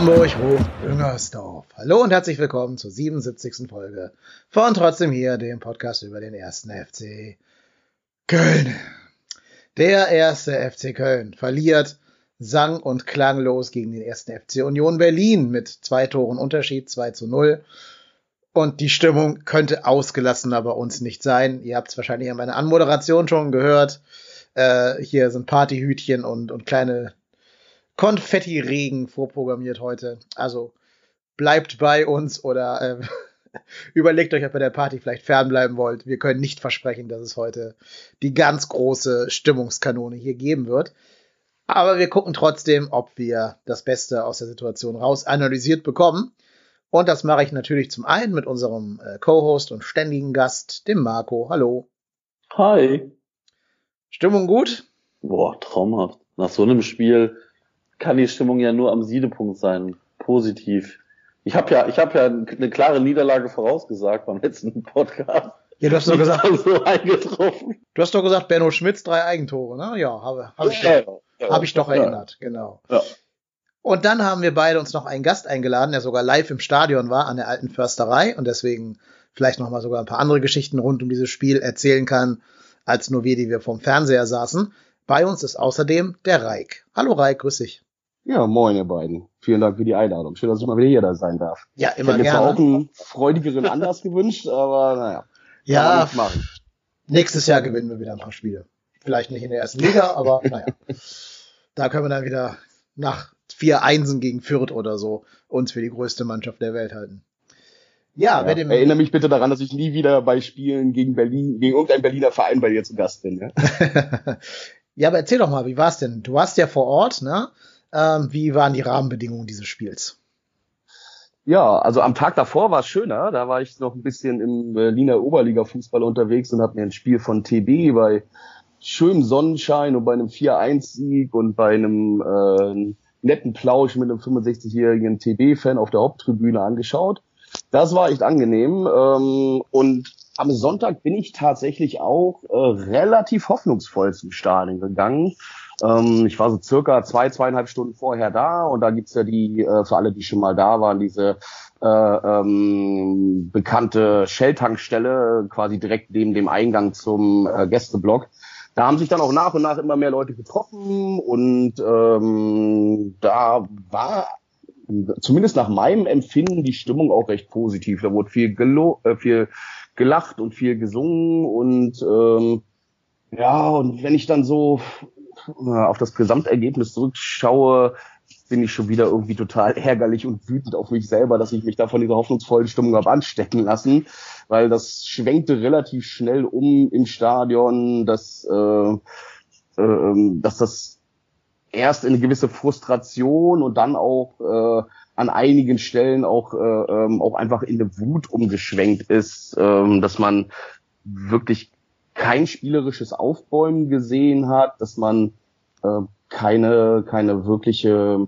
Hamburg hoch Düngersdorf. Hallo und herzlich willkommen zur 77. Folge von Trotzdem hier, dem Podcast über den ersten FC Köln. Der erste FC Köln verliert sang- und klanglos gegen den ersten FC Union Berlin mit zwei Toren Unterschied, 2 zu 0. Und die Stimmung könnte ausgelassener bei uns nicht sein. Ihr habt es wahrscheinlich an meiner Anmoderation schon gehört. Äh, hier sind Partyhütchen und, und kleine Konfetti-Regen vorprogrammiert heute. Also bleibt bei uns oder äh, überlegt euch, ob ihr der Party vielleicht fernbleiben wollt. Wir können nicht versprechen, dass es heute die ganz große Stimmungskanone hier geben wird. Aber wir gucken trotzdem, ob wir das Beste aus der Situation raus analysiert bekommen. Und das mache ich natürlich zum einen mit unserem äh, Co-Host und ständigen Gast, dem Marco. Hallo. Hi. Stimmung gut? Boah, traumhaft. Nach so einem Spiel kann die Stimmung ja nur am Siedepunkt sein. Positiv. Ich habe ja, ich habe ja eine klare Niederlage vorausgesagt beim letzten Podcast. Ja, du hast doch gesagt, so eingetroffen. du hast doch gesagt, Benno Schmitz drei Eigentore, ne? Ja, habe hab ich, ja, ja, hab ich doch ja. erinnert, genau. Ja. Und dann haben wir beide uns noch einen Gast eingeladen, der sogar live im Stadion war an der alten Försterei und deswegen vielleicht noch mal sogar ein paar andere Geschichten rund um dieses Spiel erzählen kann, als nur wir, die wir vom Fernseher saßen. Bei uns ist außerdem der Reik. Hallo Reik, grüß dich. Ja, moin ihr beiden. Vielen Dank für die Einladung. Schön, dass ich mal wieder hier da sein darf. Ja, Ich immer hätte mir gerne. zwar auch einen freudigeren Anlass gewünscht, aber naja. Ja, machen. nächstes Jahr gewinnen wir wieder ein paar Spiele. Vielleicht nicht in der ersten Liga, aber naja. Da können wir dann wieder nach vier Einsen gegen Fürth oder so uns für die größte Mannschaft der Welt halten. Ja, Ja, dem, Erinnere mich bitte daran, dass ich nie wieder bei Spielen gegen Berlin, gegen irgendein Berliner Verein bei dir zu Gast bin. Ja? ja, aber erzähl doch mal, wie war's denn? Du warst ja vor Ort, ne? Ähm, wie waren die Rahmenbedingungen dieses Spiels? Ja, also am Tag davor war es schöner. Da war ich noch ein bisschen im Berliner Oberliga-Fußball unterwegs und habe mir ein Spiel von TB bei schönem Sonnenschein und bei einem 4-1-Sieg und bei einem äh, netten Plausch mit einem 65-jährigen TB-Fan auf der Haupttribüne angeschaut. Das war echt angenehm. Ähm, und am Sonntag bin ich tatsächlich auch äh, relativ hoffnungsvoll zum Stadion gegangen. Ähm, ich war so circa zwei, zweieinhalb Stunden vorher da und da gibt's ja die, äh, für alle, die schon mal da waren, diese äh, ähm, bekannte Shell-Tankstelle, quasi direkt neben dem Eingang zum äh, Gästeblock. Da haben sich dann auch nach und nach immer mehr Leute getroffen und ähm, da war zumindest nach meinem Empfinden die Stimmung auch recht positiv. Da wurde viel, gelo äh, viel gelacht und viel gesungen und ähm, ja, und wenn ich dann so auf das Gesamtergebnis zurückschaue, bin ich schon wieder irgendwie total ärgerlich und wütend auf mich selber, dass ich mich da von dieser hoffnungsvollen Stimmung habe anstecken lassen, weil das schwenkte relativ schnell um im Stadion, dass, äh, äh, dass das erst in eine gewisse Frustration und dann auch äh, an einigen Stellen auch, äh, ähm, auch einfach in eine Wut umgeschwenkt ist, ähm, dass man wirklich kein spielerisches Aufbäumen gesehen hat, dass man äh, keine keine wirkliche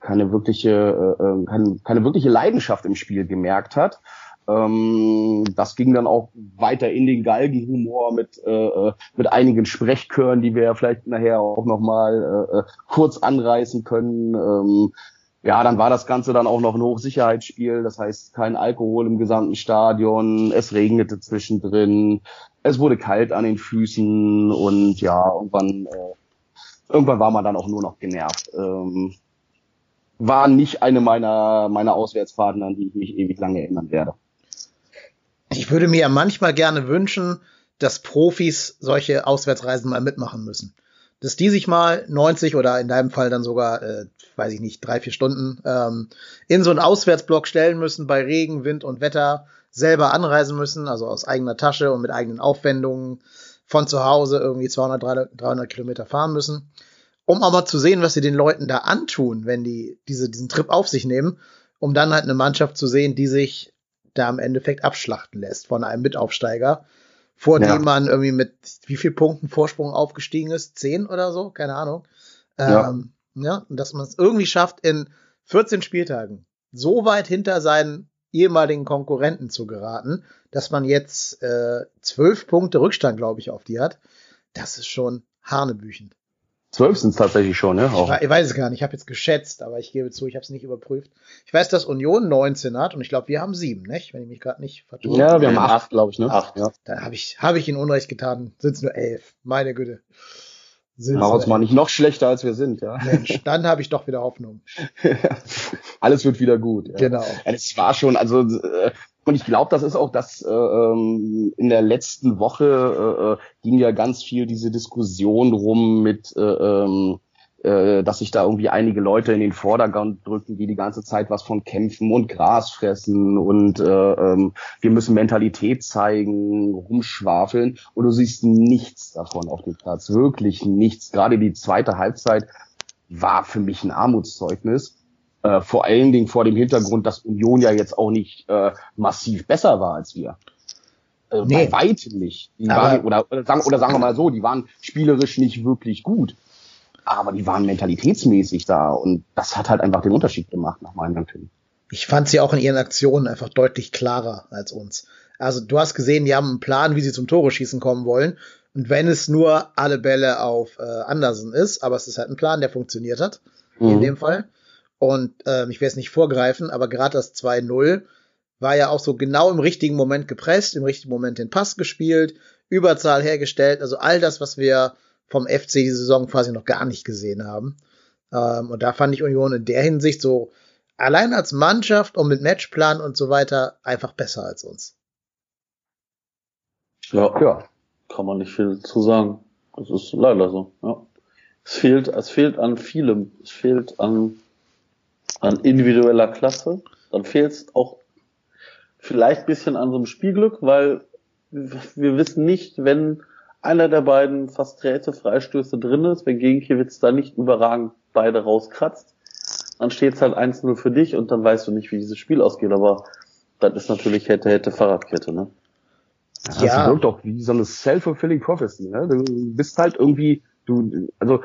keine wirkliche äh, keine, keine wirkliche Leidenschaft im Spiel gemerkt hat. Ähm, das ging dann auch weiter in den Galgenhumor mit äh, mit einigen Sprechchören, die wir vielleicht nachher auch noch mal äh, kurz anreißen können. Ähm, ja, dann war das Ganze dann auch noch ein Hochsicherheitsspiel, das heißt kein Alkohol im gesamten Stadion, es regnete zwischendrin, es wurde kalt an den Füßen und ja, irgendwann, äh, irgendwann war man dann auch nur noch genervt. Ähm, war nicht eine meiner, meiner Auswärtsfahrten, an die ich mich ewig lange erinnern werde. Ich würde mir ja manchmal gerne wünschen, dass Profis solche Auswärtsreisen mal mitmachen müssen. Dass die sich mal 90 oder in deinem Fall dann sogar, äh, weiß ich nicht, drei, vier Stunden ähm, in so einen Auswärtsblock stellen müssen bei Regen, Wind und Wetter, selber anreisen müssen, also aus eigener Tasche und mit eigenen Aufwendungen von zu Hause irgendwie 200, 300, 300 Kilometer fahren müssen, um mal zu sehen, was sie den Leuten da antun, wenn die diese, diesen Trip auf sich nehmen, um dann halt eine Mannschaft zu sehen, die sich da im Endeffekt abschlachten lässt von einem Mitaufsteiger, vor Ja. dem man irgendwie mit wie viel Punkten Vorsprung aufgestiegen ist? Zehn oder so? Keine Ahnung. Ja. Ähm, ja, und dass man es irgendwie schafft, in 14 Spieltagen so weit hinter seinen ehemaligen Konkurrenten zu geraten, dass man jetzt äh, zwölf Punkte Rückstand, glaube ich, auf die hat. Das ist schon hanebüchend. Zwölf sind es tatsächlich schon, ne? Auch. Ich, weiß es gar nicht. Ich habe jetzt geschätzt, aber ich gebe zu, ich habe es nicht überprüft. Ich weiß, dass Union 19 hat und ich glaube, wir haben sieben, nicht? Wenn ich mich gerade nicht vertue. Ja, wir haben acht, glaube ich, ne? Acht. Ja. Dann habe ich, hab ich ihnen Unrecht getan. Sind es nur elf. Meine Güte. Mach uns mal nicht noch schlechter, als wir sind, ja. Mensch, dann habe ich doch wieder Hoffnung. Alles wird wieder gut. Ja. Genau. Ja, es war schon, also äh, und ich glaube, das ist auch das, äh, ähm, in der letzten Woche äh, äh, ging ja ganz viel diese Diskussion rum mit, äh, ähm, äh, dass sich da irgendwie einige Leute in den Vordergrund drücken, die die ganze Zeit was von kämpfen und Gras fressen und äh, ähm, wir müssen Mentalität zeigen, rumschwafeln. Und du siehst nichts davon auf dem Platz, wirklich nichts. Gerade die zweite Halbzeit war für mich ein Armutszeugnis äh, vor allen Dingen vor dem Hintergrund, dass Union ja jetzt auch nicht äh, massiv besser war als wir. Äh, nee. Bei weitem nicht. Die waren, oder, oder, sagen, oder sagen wir mal so, die waren spielerisch nicht wirklich gut. Aber die waren mentalitätsmäßig da und das hat halt einfach den Unterschied gemacht, nach meinem Empfinden. Ich fand sie auch in ihren Aktionen einfach deutlich klarer als uns. Also du hast gesehen, die haben einen Plan, wie sie zum Tore schießen kommen wollen. Und wenn es nur alle Bälle auf äh, Andersen ist, aber es ist halt ein Plan, der funktioniert hat, mhm. in dem Fall. Und ähm, ich will es nicht vorgreifen, aber gerade das 2-0 war ja auch so genau im richtigen Moment gepresst, im richtigen Moment den Pass gespielt, Überzahl hergestellt, also all das, was wir vom FC diese Saison quasi noch gar nicht gesehen haben. Ähm, und da fand ich Union in der Hinsicht so allein als Mannschaft und mit Matchplan und so weiter einfach besser als uns. Ja, ja. Kann man nicht viel zu sagen. Das ist leider so, ja. Es fehlt, es fehlt an vielem. Es fehlt an an individueller Klasse. Dann fehlt es auch vielleicht ein bisschen an so einem Spielglück, weil wir wissen nicht, wenn einer der beiden fast Drähte Freistöße drin ist, wenn Gegenkiewicz da nicht überragend beide rauskratzt, dann steht es halt 1-0 für dich und dann weißt du nicht, wie dieses Spiel ausgeht. Aber das ist natürlich hätte, hätte Fahrradkette, ne? Ja. Das wirkt doch wie so eine self-fulfilling prophecy, ne? Du bist halt irgendwie, du, also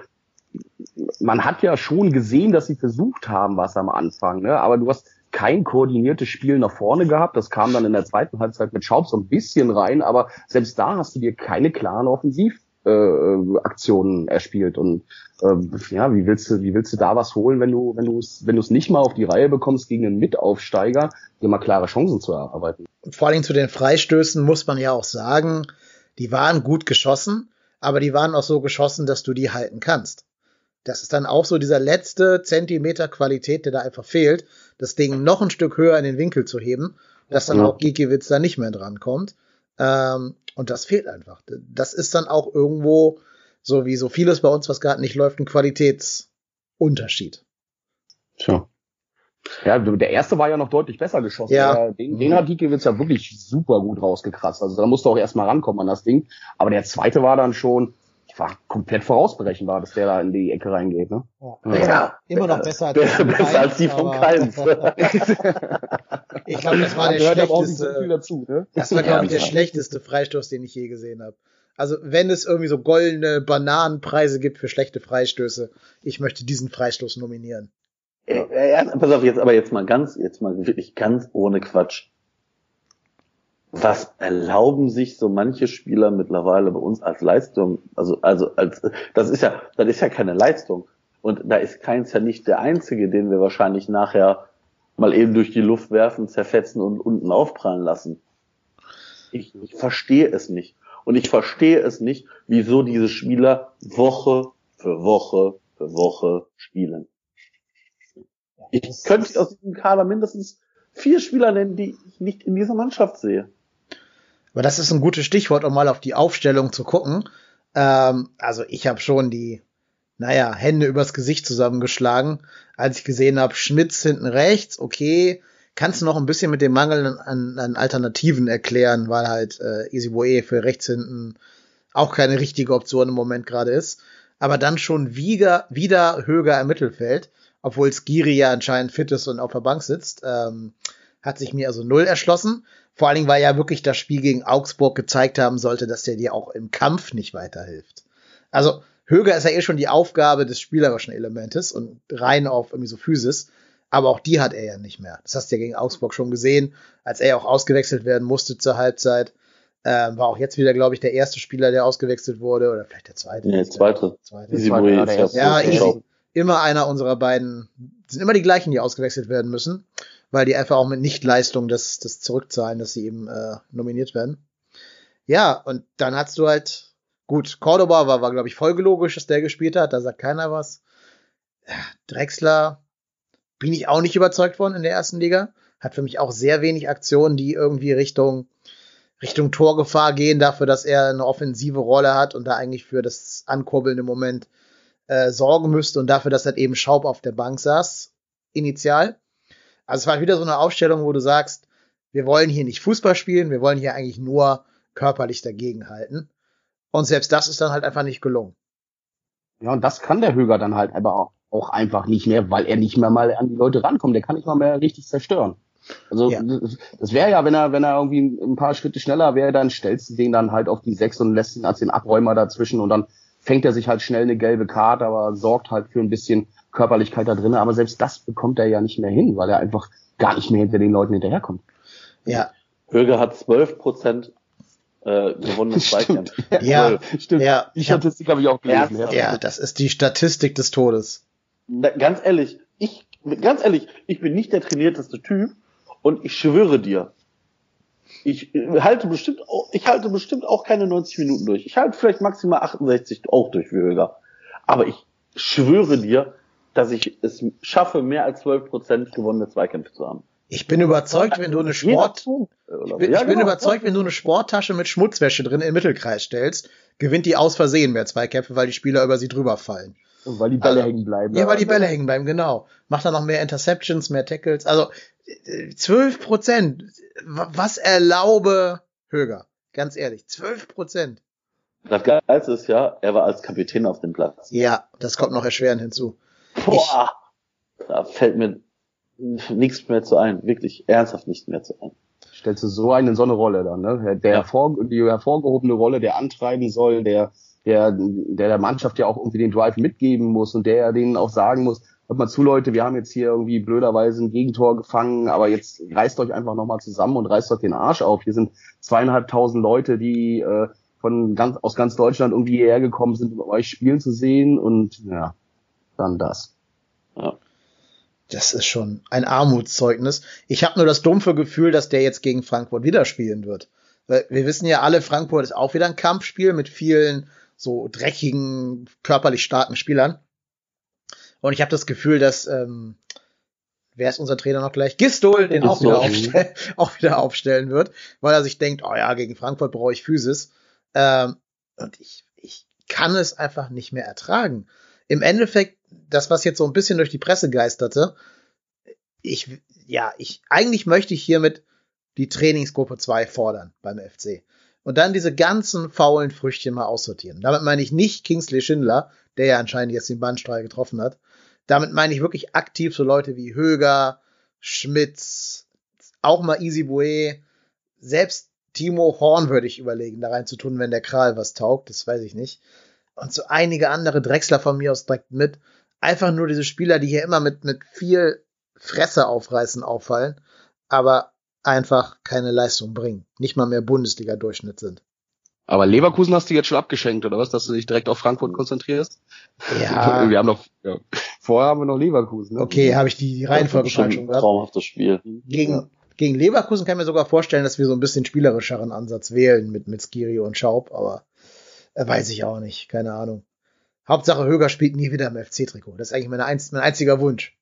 man hat ja schon gesehen, dass sie versucht haben, was am Anfang, ne? aber du hast kein koordiniertes Spiel nach vorne gehabt. Das kam dann in der zweiten Halbzeit mit Schaub so ein bisschen rein, aber selbst da hast du dir keine klaren Offensivaktionen äh, erspielt. Und äh, ja, wie willst du, wie willst du da was holen, wenn du, wenn du es, wenn du es nicht mal auf die Reihe bekommst, gegen einen Mitaufsteiger, dir mal klare Chancen zu erarbeiten? Vor allem zu den Freistößen muss man ja auch sagen, die waren gut geschossen, aber die waren auch so geschossen, dass du die halten kannst. Das ist dann auch so dieser letzte Zentimeter Qualität, der da einfach fehlt, das Ding noch ein Stück höher in den Winkel zu heben, dass dann ja. auch Gikiewicz da nicht mehr dran kommt. Ähm, und das fehlt einfach. Das ist dann auch irgendwo, so wie so vieles bei uns, was gerade nicht läuft, ein Qualitätsunterschied. Tja. Ja, der erste war ja noch deutlich besser geschossen. Ja. Den, den hat Gikiewicz ja wirklich super gut rausgekratzt. Also da musste auch erstmal rankommen an das Ding. Aber der zweite war dann schon, war komplett vorausberechenbar, dass der da in die Ecke reingeht. Ne? Ja. ja. Immer noch besser als, besser, besser als die von Keins. ich glaube, das war der schlechteste. So dazu, ne? Das war, glaube ich, der schlechteste Freistoß, den ich je gesehen habe. Also, wenn es irgendwie so goldene Bananenpreise gibt für schlechte Freistöße, ich möchte diesen Freistoß nominieren. Ja, pass auf, jetzt aber jetzt mal ganz, jetzt mal wirklich ganz ohne Quatsch was erlauben sich so manche Spieler mittlerweile bei uns als Leistung? Also, also als das ist ja, das ist ja keine Leistung. Und da ist keins ja nicht der einzige, den wir wahrscheinlich nachher mal eben durch die Luft werfen, zerfetzen und unten aufprallen lassen. Ich, ich verstehe es nicht. Und ich verstehe es nicht, wieso diese Spieler Woche für Woche für Woche spielen. Ich könnte aus diesem Kader mindestens vier Spieler nennen, die ich nicht in dieser Mannschaft sehe. Aber das ist ein gutes Stichwort, um mal auf die Aufstellung zu gucken. Ähm, also ich habe schon die, naja, Hände übers Gesicht zusammengeschlagen, als ich gesehen habe, Schmitz hinten rechts, okay, kannst du noch ein bisschen mit dem Mangel an, an Alternativen erklären, weil halt äh, Easy für rechts hinten auch keine richtige Option im Moment gerade ist. Aber dann schon wieder, wieder Höger im Mittelfeld, obwohl Skiri ja anscheinend fit ist und auf der Bank sitzt. Ähm, hat sich mir also null erschlossen. Vor allen Dingen, weil ja wirklich das Spiel gegen Augsburg gezeigt haben sollte, dass der dir auch im Kampf nicht weiterhilft. Also Höger ist ja eh schon die Aufgabe des spielerischen Elementes und rein auf irgendwie so Physis. Aber auch die hat er ja nicht mehr. Das hast du ja gegen Augsburg schon gesehen, als er auch ausgewechselt werden musste zur Halbzeit. Ähm, war auch jetzt wieder, glaube ich, der erste Spieler, der ausgewechselt wurde, oder vielleicht der zweite. Nee, der zweite. zweite. Easy zweite, ja, ja easy. Immer einer unserer beiden, sind immer die gleichen, die ausgewechselt werden müssen, weil die einfach auch mit Nichtleistung das, das zurückzahlen, dass sie eben äh, nominiert werden. Ja, und dann hast du halt, gut, Cordoba war, war glaube ich, folgelogisch, dass der gespielt hat, da sagt keiner was. Drexler bin ich auch nicht überzeugt worden in der ersten Liga. Hat für mich auch sehr wenig Aktionen, die irgendwie Richtung, Richtung Torgefahr gehen, dafür, dass er eine offensive Rolle hat und da eigentlich für das ankurbelnde Moment äh, sorgen müsste und dafür, dass halt eben Schaub auf der Bank saß, initial. Also es war wieder so eine Aufstellung, wo du sagst, wir wollen hier nicht Fußball spielen, wir wollen hier eigentlich nur körperlich dagegenhalten. Und selbst das ist dann halt einfach nicht gelungen. Ja, und das kann der Höger dann halt aber auch, einfach nicht mehr, weil er nicht mehr mal an die Leute rankommt. Der kann nicht mal mehr richtig zerstören. Also Ja. das, das wäre ja, wenn er, wenn er irgendwie ein paar Schritte schneller wäre, dann stellst du den dann halt auf die sechs und lässt ihn als den Abräumer dazwischen und dann fängt er sich halt schnell eine gelbe Karte, aber sorgt halt für ein bisschen Körperlichkeit da drin. Aber selbst das bekommt er ja nicht mehr hin, weil er einfach gar nicht mehr hinter den Leuten hinterherkommt. Ja, Höger hat 12 Prozent äh, gewonnene Zweikämpfe. ja, Stimmt. ja, Die Statistik habe ich auch gelesen. Ernsthaft? ja, das ist die Statistik des Todes. Na, ganz ehrlich, ich, ganz ehrlich, ich bin nicht der trainierteste Typ und ich schwöre dir, ich äh, halte bestimmt auch, ich halte bestimmt auch keine 90 Minuten durch. Ich halte vielleicht maximal 68 auch durch wie Höger. Aber ich schwöre dir, dass ich es schaffe, mehr als 12 Prozent gewonnene Zweikämpfe zu haben. Ich bin überzeugt, wenn du eine Sport, ich bin, ich bin genau. überzeugt, wenn du eine Sporttasche mit Schmutzwäsche drin im Mittelkreis stellst, gewinnt die aus Versehen mehr Zweikämpfe, weil die Spieler über sie drüber fallen. Weil die Bälle Also, hängen bleiben. Ja, weil die Bälle hängen bleiben, genau. Macht dann noch mehr Interceptions, mehr Tackles. Also äh, 12 Prozent. Was erlaube Höger? Ganz ehrlich, 12 Prozent. Das Geilste ist ja, er war als Kapitän auf dem Platz. Ja, das kommt noch erschwerend hinzu. Boah, da fällt mir nichts mehr zu ein. Wirklich ernsthaft nicht mehr zu ein. stellst du so einen in so eine Rolle dann, ne? Der Ja. hervor, die hervorgehobene Rolle, der antreiben soll, der, der, der der Mannschaft ja auch irgendwie den Drive mitgeben muss und der denen auch sagen muss, hört mal zu, Leute, wir haben jetzt hier irgendwie blöderweise ein Gegentor gefangen, aber jetzt reißt euch einfach nochmal zusammen und reißt euch den Arsch auf. Hier sind zweieinhalbtausend Leute, die äh, von ganz, aus ganz Deutschland irgendwie hierher gekommen sind, um euch spielen zu sehen und ja, dann das. Ja. Das ist schon ein Armutszeugnis. Ich habe nur das dumpfe Gefühl, dass der jetzt gegen Frankfurt wieder spielen wird. Weil wir wissen ja alle, Frankfurt ist auch wieder ein Kampfspiel mit vielen so dreckigen, körperlich starken Spielern. Und ich habe das Gefühl, dass ähm, wer ist unser Trainer noch gleich? Gistol, den auch wieder, aufstell auch wieder aufstellen wird, weil er sich denkt, oh ja, gegen Frankfurt brauche ich Physis. Ähm, und ich, ich kann es einfach nicht mehr ertragen. Im Endeffekt, das, was jetzt so ein bisschen durch die Presse geisterte, ich, ja, ich, eigentlich möchte ich hiermit die Trainingsgruppe 2 fordern beim FC. Und dann diese ganzen faulen Früchtchen mal aussortieren. Damit meine ich nicht Kingsley Schindler, der ja anscheinend jetzt den Bandstrahl getroffen hat. Damit meine ich wirklich aktiv so Leute wie Höger, Schmitz, auch mal Easy Bue, selbst Timo Horn würde ich überlegen, da rein zu tun, wenn der Kral was taugt, das weiß ich nicht. Und so einige andere Drechsler von mir aus direkt mit. Einfach nur diese Spieler, die hier immer mit, mit viel Fresse aufreißen, auffallen, aber einfach keine Leistung bringen. Nicht mal mehr Bundesliga-Durchschnitt sind. Aber Leverkusen hast du jetzt schon abgeschenkt, oder was, dass du dich direkt auf Frankfurt konzentrierst? Ja, Wir haben noch, ja. vorher haben wir noch Leverkusen. Ne? okay, habe ich die, die Reihenfolge schon falsch ein gehabt. traumhaftes Spiel. Gegen, gegen Leverkusen kann ich mir sogar vorstellen, dass wir so ein bisschen spielerischeren Ansatz wählen mit, mit Skiri und Schaub, aber äh, weiß ich auch nicht, keine Ahnung. Hauptsache Höger spielt nie wieder im FC-Trikot. Das ist eigentlich mein, einz mein einziger Wunsch.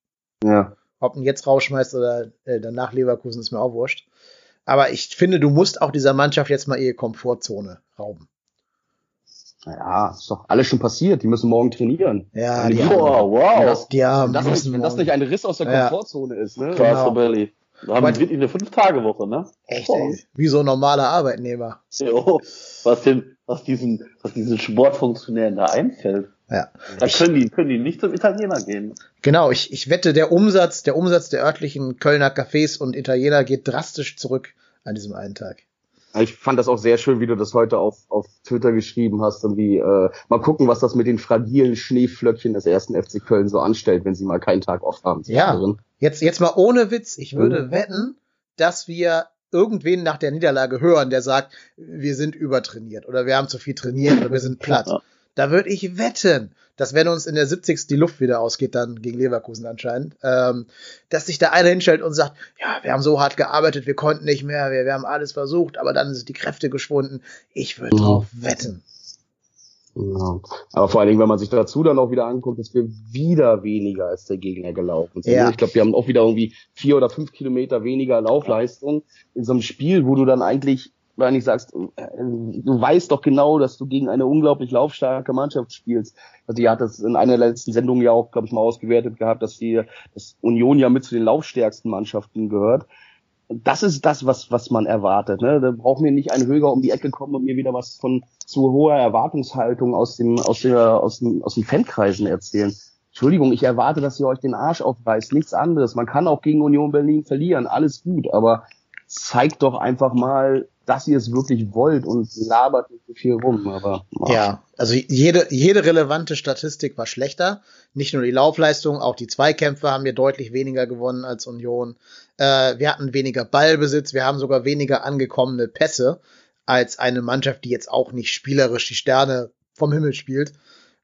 Ja. Ob ihn jetzt rausschmeißt oder äh, danach Leverkusen ist mir auch wurscht. Aber ich finde, du musst auch dieser Mannschaft jetzt mal ihre Komfortzone rauben. Naja, ist doch alles schon passiert. Die müssen morgen trainieren. Ja, die die- haben, Boah, wow. das- die haben, Wenn das, die nicht, wenn das nicht ein Riss aus der Ja. Komfortzone ist, ne? Krass, Genau. Belly. Wir haben wirklich eine Fünf-Tage-Woche, ne? echt, ey, wie so ein normaler Arbeitnehmer. Jo, was den, was diesen, was diesen Sportfunktionären da einfällt. Ja. Da können die, können die nicht zum Italiener gehen. Genau, ich, ich wette, der Umsatz, der Umsatz der örtlichen Kölner Cafés und Italiener geht drastisch zurück an diesem einen Tag. Ich fand das auch sehr schön, wie du das heute auf, auf Twitter geschrieben hast. Irgendwie, äh, mal gucken, was das mit den fragilen Schneeflöckchen des ersten FC Köln so anstellt, wenn sie mal keinen Tag off haben. Ja. Jetzt, jetzt mal ohne Witz. Ich würde Mhm. wetten, dass wir irgendwen nach der Niederlage hören, der sagt, wir sind übertrainiert oder wir haben zu viel trainiert oder wir sind platt. Ja. Da würde ich wetten, dass wenn uns in der 70. die Luft wieder ausgeht, dann gegen Leverkusen anscheinend, ähm, dass sich da einer hinstellt und sagt, ja, wir haben so hart gearbeitet, wir konnten nicht mehr, wir, wir haben alles versucht, aber dann sind die Kräfte geschwunden. Ich würde mhm. drauf wetten. Ja. Aber vor allen Dingen, wenn man sich dazu dann auch wieder anguckt, dass wir wieder weniger als der Gegner gelaufen sind. Ja. Ich glaube, wir haben auch wieder irgendwie vier oder fünf Kilometer weniger Laufleistung in so einem Spiel, wo du dann eigentlich, wenn ich sagst, du weißt doch genau, dass du gegen eine unglaublich laufstarke Mannschaft spielst. Also die hat das in einer der letzten Sendungen ja auch, glaube ich, mal ausgewertet gehabt, dass die, dass Union ja mit zu den laufstärksten Mannschaften gehört das ist das, was, was man erwartet. Ne? Da braucht mir nicht ein Höger um die Ecke kommen und mir wieder was von zu hoher Erwartungshaltung aus dem, aus der, aus dem, aus den Fankreisen erzählen. Entschuldigung, ich erwarte, dass ihr euch den Arsch aufreißt, nichts anderes. Man kann auch gegen Union Berlin verlieren, alles gut, aber zeigt doch einfach mal, dass ihr es wirklich wollt und labert nicht so viel rum. Aber ja, also jede jede relevante Statistik war schlechter. Nicht nur die Laufleistung, auch die Zweikämpfe haben wir deutlich weniger gewonnen als Union. Äh, wir hatten weniger Ballbesitz, wir haben sogar weniger angekommene Pässe als eine Mannschaft, die jetzt auch nicht spielerisch die Sterne vom Himmel spielt,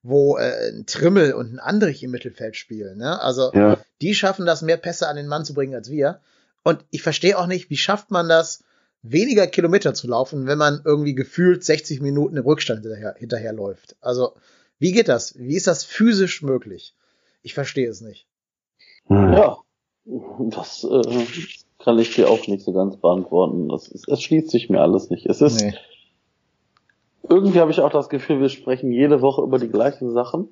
wo äh, ein Trimmel und ein Andrich im Mittelfeld spielen. Ne? Also ja. die schaffen das, mehr Pässe an den Mann zu bringen als wir. Und ich verstehe auch nicht, wie schafft man das, weniger Kilometer zu laufen, wenn man irgendwie gefühlt 60 Minuten im Rückstand hinterher, hinterher läuft. Also, wie geht das? Wie ist das physisch möglich? Ich verstehe es nicht. Ja, das äh, kann ich dir auch nicht so ganz beantworten. Das ist, es schließt sich mir alles nicht. Es ist nee. irgendwie habe ich auch das Gefühl, wir sprechen jede Woche über die gleichen Sachen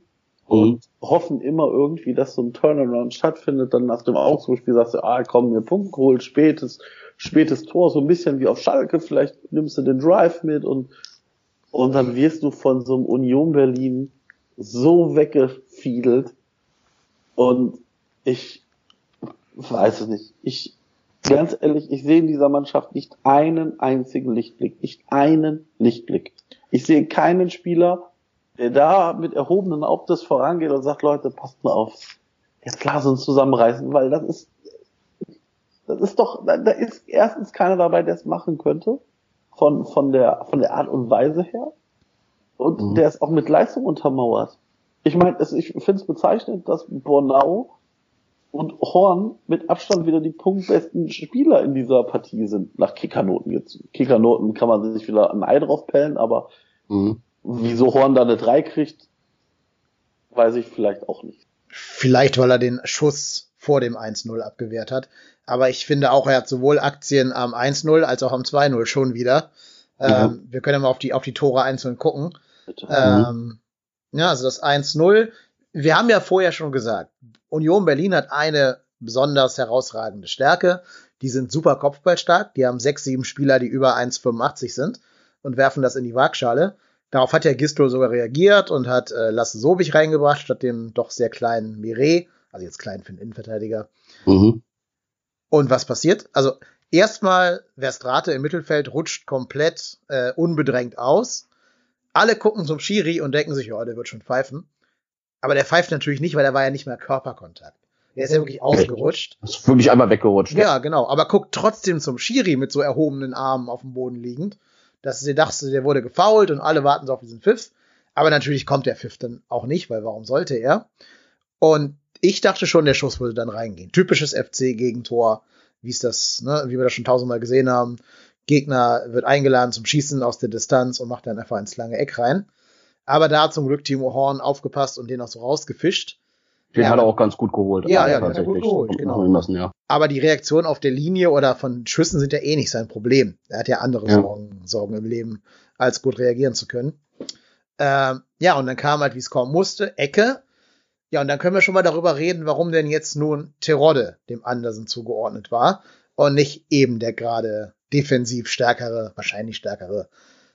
und mhm. hoffen immer irgendwie, dass so ein Turnaround stattfindet. Dann nach dem Augsburg-Spiel sagst du, ah, komm, mir Punkt geholt, spätes, spätes Tor, so ein bisschen wie auf Schalke, vielleicht nimmst du den Drive mit und, und dann wirst du von so einem Union Berlin so weggefiedelt. Und ich weiß es nicht. Ich, ganz ehrlich, ich sehe in dieser Mannschaft nicht einen einzigen Lichtblick, nicht einen Lichtblick. Ich sehe keinen Spieler, der da mit erhobenen Hauptes vorangeht und sagt, Leute, passt mal auf, jetzt lass uns zusammenreißen, weil das ist, das ist doch, da, ist erstens keiner dabei, der es machen könnte, von, von der, von der Art und Weise her. Und mhm. der ist auch mit Leistung untermauert. Ich meine, ich finde es bezeichnend, dass Bornau und Horn mit Abstand wieder die punktbesten Spieler in dieser Partie sind, nach Kickernoten jetzt. Kickernoten kann man sich wieder ein Ei drauf pellen, aber mhm. Wieso Horn da eine 3 kriegt, weiß ich vielleicht auch nicht. Vielleicht, weil er den Schuss vor dem 1-0 abgewehrt hat. Aber ich finde auch, er hat sowohl Aktien am 1-0 als auch am 2-0 schon wieder. Ja. Ähm, wir können ja mal auf die, auf die Tore einzeln gucken. Ähm, ja, also das 1-0. Wir haben ja vorher schon gesagt, Union Berlin hat eine besonders herausragende Stärke. Die sind super kopfballstark. Die haben sechs, sieben Spieler, die über 1,85 sind und werfen das in die Waagschale. Darauf hat ja Gistol sogar reagiert und hat äh, Lasse Sobich reingebracht, statt dem doch sehr kleinen Mire, also jetzt klein für den Innenverteidiger. Mhm. Und was passiert? Also erstmal, Verstrate im Mittelfeld rutscht komplett äh, unbedrängt aus. Alle gucken zum Schiri und denken sich, ja, der wird schon pfeifen. Aber der pfeift natürlich nicht, weil er war ja nicht mehr Körperkontakt. Der ist ja wirklich ausgerutscht. Ist wirklich einmal weggerutscht. Ja, genau. Aber guckt trotzdem zum Schiri mit so erhobenen Armen auf dem Boden liegend dass sie dachte, der wurde gefoult und alle warten so auf diesen Pfiff. Aber natürlich kommt der Pfiff dann auch nicht, weil warum sollte er? Und ich dachte schon, der Schuss würde dann reingehen. Typisches FC-Gegentor, wie es das, ne, wie wir das schon tausendmal gesehen haben. Gegner wird eingeladen zum Schießen aus der Distanz und macht dann einfach ins lange Eck rein. Aber da hat zum Glück Timo Horn aufgepasst und den auch so rausgefischt. Den ja, hat er auch ganz gut geholt. Ja, ja, den hat er gut geholt, genau. Lassen, ja. Aber die Reaktion auf der Linie oder von Schüssen sind ja eh nicht sein Problem. Er hat ja andere ja. Sorgen, Sorgen im Leben, als gut reagieren zu können. Ähm, ja, und dann kam halt, wie es kommen musste, Ecke. Ja, und dann können wir schon mal darüber reden, warum denn jetzt nun Terodde dem Andersen zugeordnet war und nicht eben der gerade defensiv stärkere, wahrscheinlich stärkere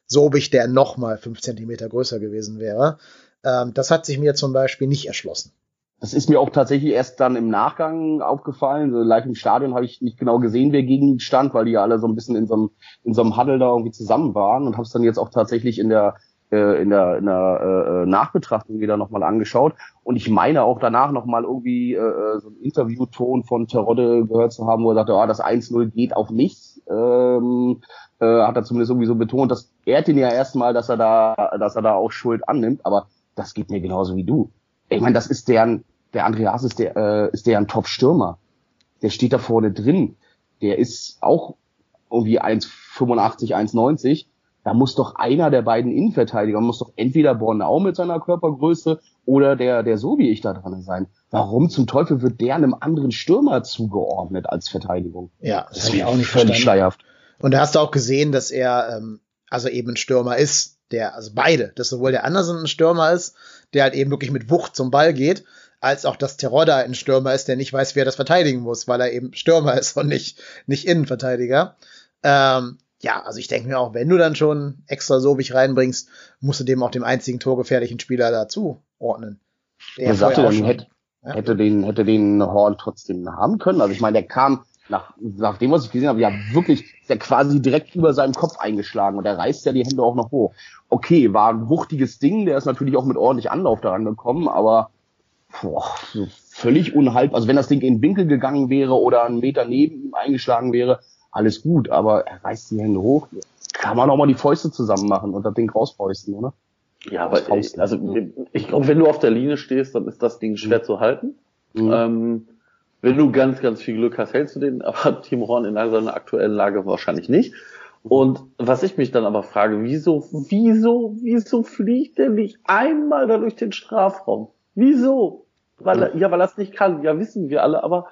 Sobich, der noch mal fünf Zentimeter größer gewesen wäre. Ähm, das hat sich mir zum Beispiel nicht erschlossen. Das ist mir auch tatsächlich erst dann im Nachgang aufgefallen. So live im Stadion habe ich nicht genau gesehen, wer gegen ihn stand, weil die ja alle so ein bisschen in so einem, in so einem Huddle da irgendwie zusammen waren und habe es dann jetzt auch tatsächlich in der äh, in der, in der äh, Nachbetrachtung wieder nochmal angeschaut. Und ich meine auch danach nochmal irgendwie äh, äh, so ein Interviewton von Terodde gehört zu haben, wo er sagte, oh, das 1-0 geht auf nichts. ähm, äh, hat er zumindest sowieso betont, dass er den ja erstmal, dass er da, dass er da auch Schuld annimmt, aber das geht mir genauso wie du. Ich meine, das ist deren, der Andreas ist der, äh, ist der ein Top-Stürmer. Der steht da vorne drin. Der ist auch irgendwie 1,85, 1,90. Da muss doch einer der beiden Innenverteidiger, muss doch entweder Bornau mit seiner Körpergröße oder der, der so wie ich da dran sein. Warum zum Teufel wird der einem anderen Stürmer zugeordnet als Verteidigung? Ja, das, das ich auch nicht völlig schleierhaft. Und da hast du auch gesehen, dass er ähm, also eben ein Stürmer ist, der, also beide, dass sowohl der Anderson ein Stürmer ist, der halt eben wirklich mit Wucht zum Ball geht, als auch dass Terodda ein Stürmer ist, der nicht weiß, wer das verteidigen muss, weil er eben Stürmer ist und nicht, nicht Innenverteidiger. Ähm, ja, also ich denke mir auch, wenn du dann schon extra Sobich reinbringst, musst du dem auch dem einzigen torgefährlichen Spieler dazu ordnen. Der sagte dann, hätte, ja? hätte den, hätte den Horn trotzdem haben können. Also ich meine, der kam nach, nach dem, was ich gesehen habe, ja wirklich, ist ja quasi direkt über seinem Kopf eingeschlagen und er reißt ja die Hände auch noch hoch. Okay, war ein wuchtiges Ding, der ist natürlich auch mit ordentlich Anlauf daran gekommen, aber boah, so völlig unhalb, also wenn das Ding in den Winkel gegangen wäre oder einen Meter neben ihm eingeschlagen wäre, alles gut, aber er reißt die Hände hoch, kann man auch mal die Fäuste zusammen machen und das Ding rausfäusten, oder? Ja, aber ich, also ich glaube, wenn du auf der Linie stehst, dann ist das Ding schwer mhm. zu halten. Mhm. Ähm, wenn du ganz, ganz viel Glück hast, hältst du den, aber Timo Horn in seiner aktuellen Lage wahrscheinlich nicht. Und was ich mich dann aber frage, wieso, wieso, wieso fliegt der nicht einmal da durch den Strafraum? Wieso? Weil er, ja, weil er es nicht kann. Ja, wissen wir alle, aber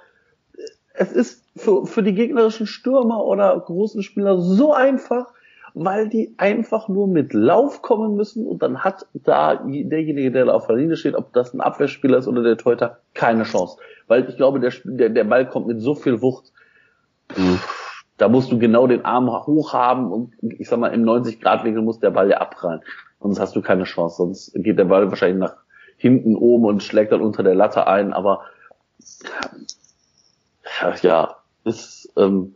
es ist für, für die gegnerischen Stürmer oder großen Spieler so einfach, weil die einfach nur mit Lauf kommen müssen und dann hat da derjenige, der da auf der Linie steht, ob das ein Abwehrspieler ist oder der Teuter, keine Chance. Weil ich glaube, der, der, der Ball kommt mit so viel Wucht. Da musst du genau den Arm hoch haben und ich sag mal, im 90-Grad-Winkel muss der Ball ja abprallen. Sonst hast du keine Chance. Sonst geht der Ball wahrscheinlich nach hinten oben und schlägt dann unter der Latte ein. Aber ja, ist, ähm,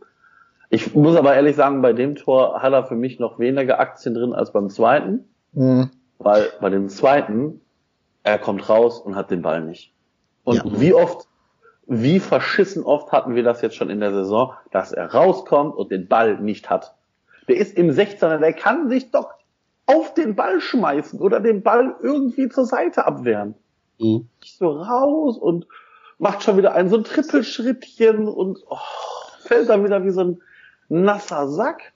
ich muss aber ehrlich sagen, bei dem Tor hat er für mich noch weniger Aktien drin als beim zweiten. Mhm. Weil bei dem zweiten, er kommt raus und hat den Ball nicht. Und ja. wie oft wie verschissen oft hatten wir das jetzt schon in der Saison, dass er rauskommt und den Ball nicht hat. Der ist im 16er, der kann sich doch auf den Ball schmeißen oder den Ball irgendwie zur Seite abwehren. Mhm. So raus und macht schon wieder ein so ein Trippelschrittchen und oh, fällt dann wieder wie so ein nasser Sack.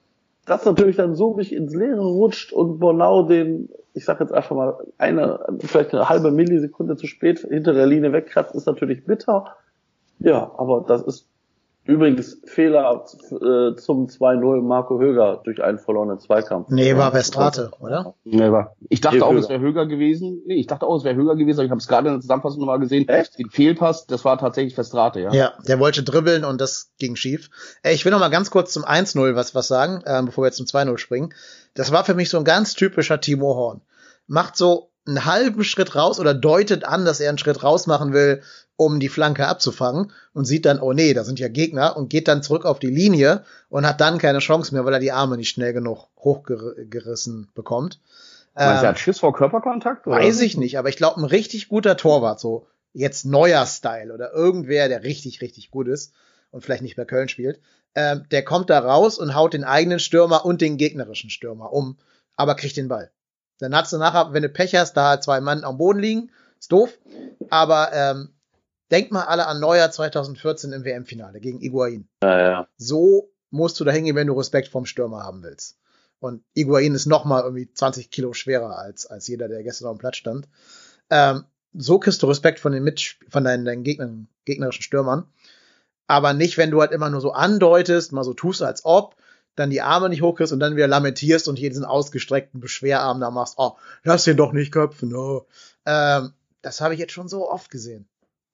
Das natürlich dann so mich ins Leere rutscht und Bonau den, ich sag jetzt einfach mal, eine, vielleicht eine halbe Millisekunde zu spät hinter der Linie wegkratzt, ist natürlich bitter. Ja, aber das ist übrigens Fehler äh, zum 2-0 Marco Höger durch einen verlorenen Zweikampf. Nee, war Westrate, oder? Nee, war. Ich dachte nee, auch, Höger. es wäre Höger gewesen. Nee, ich dachte auch, es wäre Höger gewesen, aber ich habe es gerade in der Zusammenfassung nochmal gesehen. Echt? Den Fehlpass, das war tatsächlich Westrate, ja. Ja, der wollte dribbeln und das ging schief. Ey, ich will noch mal ganz kurz zum 1-0 was, was sagen, äh, bevor wir jetzt zum 2-0 springen. Das war für mich so ein ganz typischer Timo Horn. Macht so einen halben Schritt raus oder deutet an, dass er einen Schritt raus machen will, um die Flanke abzufangen und sieht dann, oh nee, da sind ja Gegner und geht dann zurück auf die Linie und hat dann keine Chance mehr, weil er die Arme nicht schnell genug hochgerissen bekommt. Meinst du, er hat Schiss vor Körperkontakt? Oder? Weiß ich nicht, aber ich glaube, ein richtig guter Torwart, so jetzt neuer Style oder irgendwer, der richtig, richtig gut ist und vielleicht nicht bei Köln spielt, äh, der kommt da raus und haut den eigenen Stürmer und den gegnerischen Stürmer um, aber kriegt den Ball. Dann hast du nachher, wenn du Pech hast, da halt zwei Mann am Boden liegen, ist doof, aber ähm, Denkt mal alle an Neuer 2014 im WM-Finale gegen Iguain. Ja, ja. So musst du da hingehen, wenn du Respekt vom Stürmer haben willst. Und Iguain ist noch mal irgendwie 20 Kilo schwerer als, als jeder, der gestern auf dem Platz stand. Ähm, so kriegst du Respekt von den Mit von deinen, deinen Gegnern, gegnerischen Stürmern. Aber nicht, wenn du halt immer nur so andeutest, mal so tust, als ob, dann die Arme nicht hochkriegst und dann wieder lamentierst und hier diesen ausgestreckten Beschwerarm da machst, oh, lass den doch nicht köpfen, oh. Ähm, das habe ich jetzt schon so oft gesehen.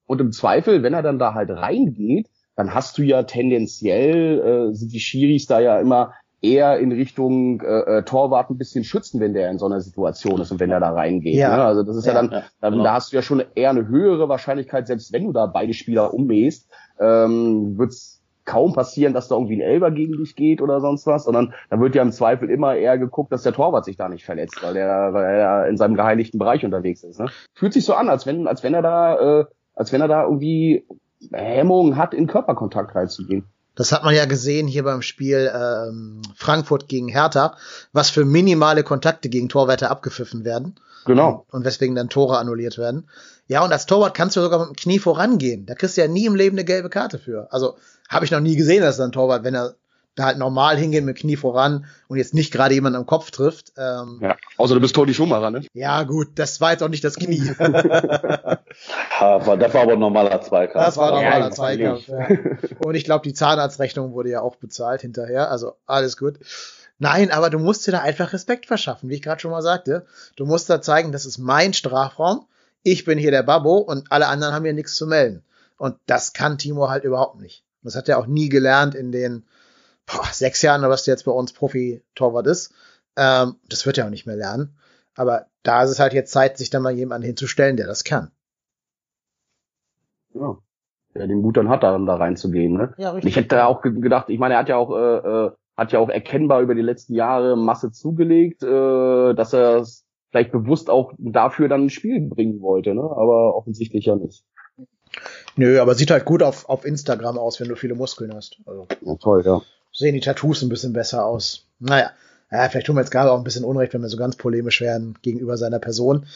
Und im Zweifel, wenn er dann da halt reingeht, dann hast du ja tendenziell, äh, sind die Schiris da ja immer eher in Richtung äh, äh, Torwart ein bisschen schützen, wenn der in so einer Situation ist und wenn er da reingeht. Ja. Ne? Also das ist ja, ja dann, ja, dann genau. da hast du ja schon eher eine höhere Wahrscheinlichkeit, selbst wenn du da beide Spieler ummähst, ähm, wird's kaum passieren, dass da irgendwie ein Elber gegen dich geht oder sonst was, sondern da wird ja im Zweifel immer eher geguckt, dass der Torwart sich da nicht verletzt, weil er, weil er in seinem geheiligten Bereich unterwegs ist. Ne? Fühlt sich so an, als wenn, als wenn er da äh, als wenn er da irgendwie Hemmungen hat, in Körperkontakt reinzugehen. Das hat man ja gesehen hier beim Spiel ähm, Frankfurt gegen Hertha, was für minimale Kontakte gegen Torwärter abgepfiffen werden. Genau. Und weswegen dann Tore annulliert werden. Ja, und als Torwart kannst du sogar mit dem Knie vorangehen. Da kriegst du ja nie im Leben eine gelbe Karte für. Also habe ich noch nie gesehen, dass ein Torwart, wenn er da halt normal hingeht mit dem Knie voran und jetzt nicht gerade jemand am Kopf trifft. Ähm, ja, außer du bist Toni Schumacher, ne? Ja, gut, das war jetzt auch nicht das Knie. aber das war aber ein normaler Zweikampf. Das war ein normaler ja, Zweikampf. Ja. Und ich glaube, die Zahnarztrechnung wurde ja auch bezahlt hinterher. Also alles gut. Nein, aber du musst dir da einfach Respekt verschaffen, wie ich gerade schon mal sagte. Du musst da zeigen, das ist mein Strafraum. Ich bin hier der Babbo und alle anderen haben hier nichts zu melden. Und das kann Timo halt überhaupt nicht. Das hat er auch nie gelernt in den boah, sechs Jahren, was der jetzt bei uns Profi-Torwart ist. Ähm, das wird er auch nicht mehr lernen. Aber da ist es halt jetzt Zeit, sich da mal jemanden hinzustellen, der das kann. Ja. Der den Mut dann hat, dann da reinzugehen. Ne? Ja, richtig. Ich hätte da auch gedacht, ich meine, er hat ja auch äh, äh, hat ja auch erkennbar über die letzten Jahre Masse zugelegt, äh, dass er es vielleicht bewusst auch dafür dann ein Spiel bringen wollte, ne? aber offensichtlich ja nicht. Nö, aber sieht halt gut auf, auf Instagram aus, wenn du viele Muskeln hast. Also, ja, toll, ja. Sehen die Tattoos ein bisschen besser aus. Naja, ja, vielleicht tun wir jetzt gerade auch ein bisschen Unrecht, wenn wir so ganz polemisch werden gegenüber seiner Person.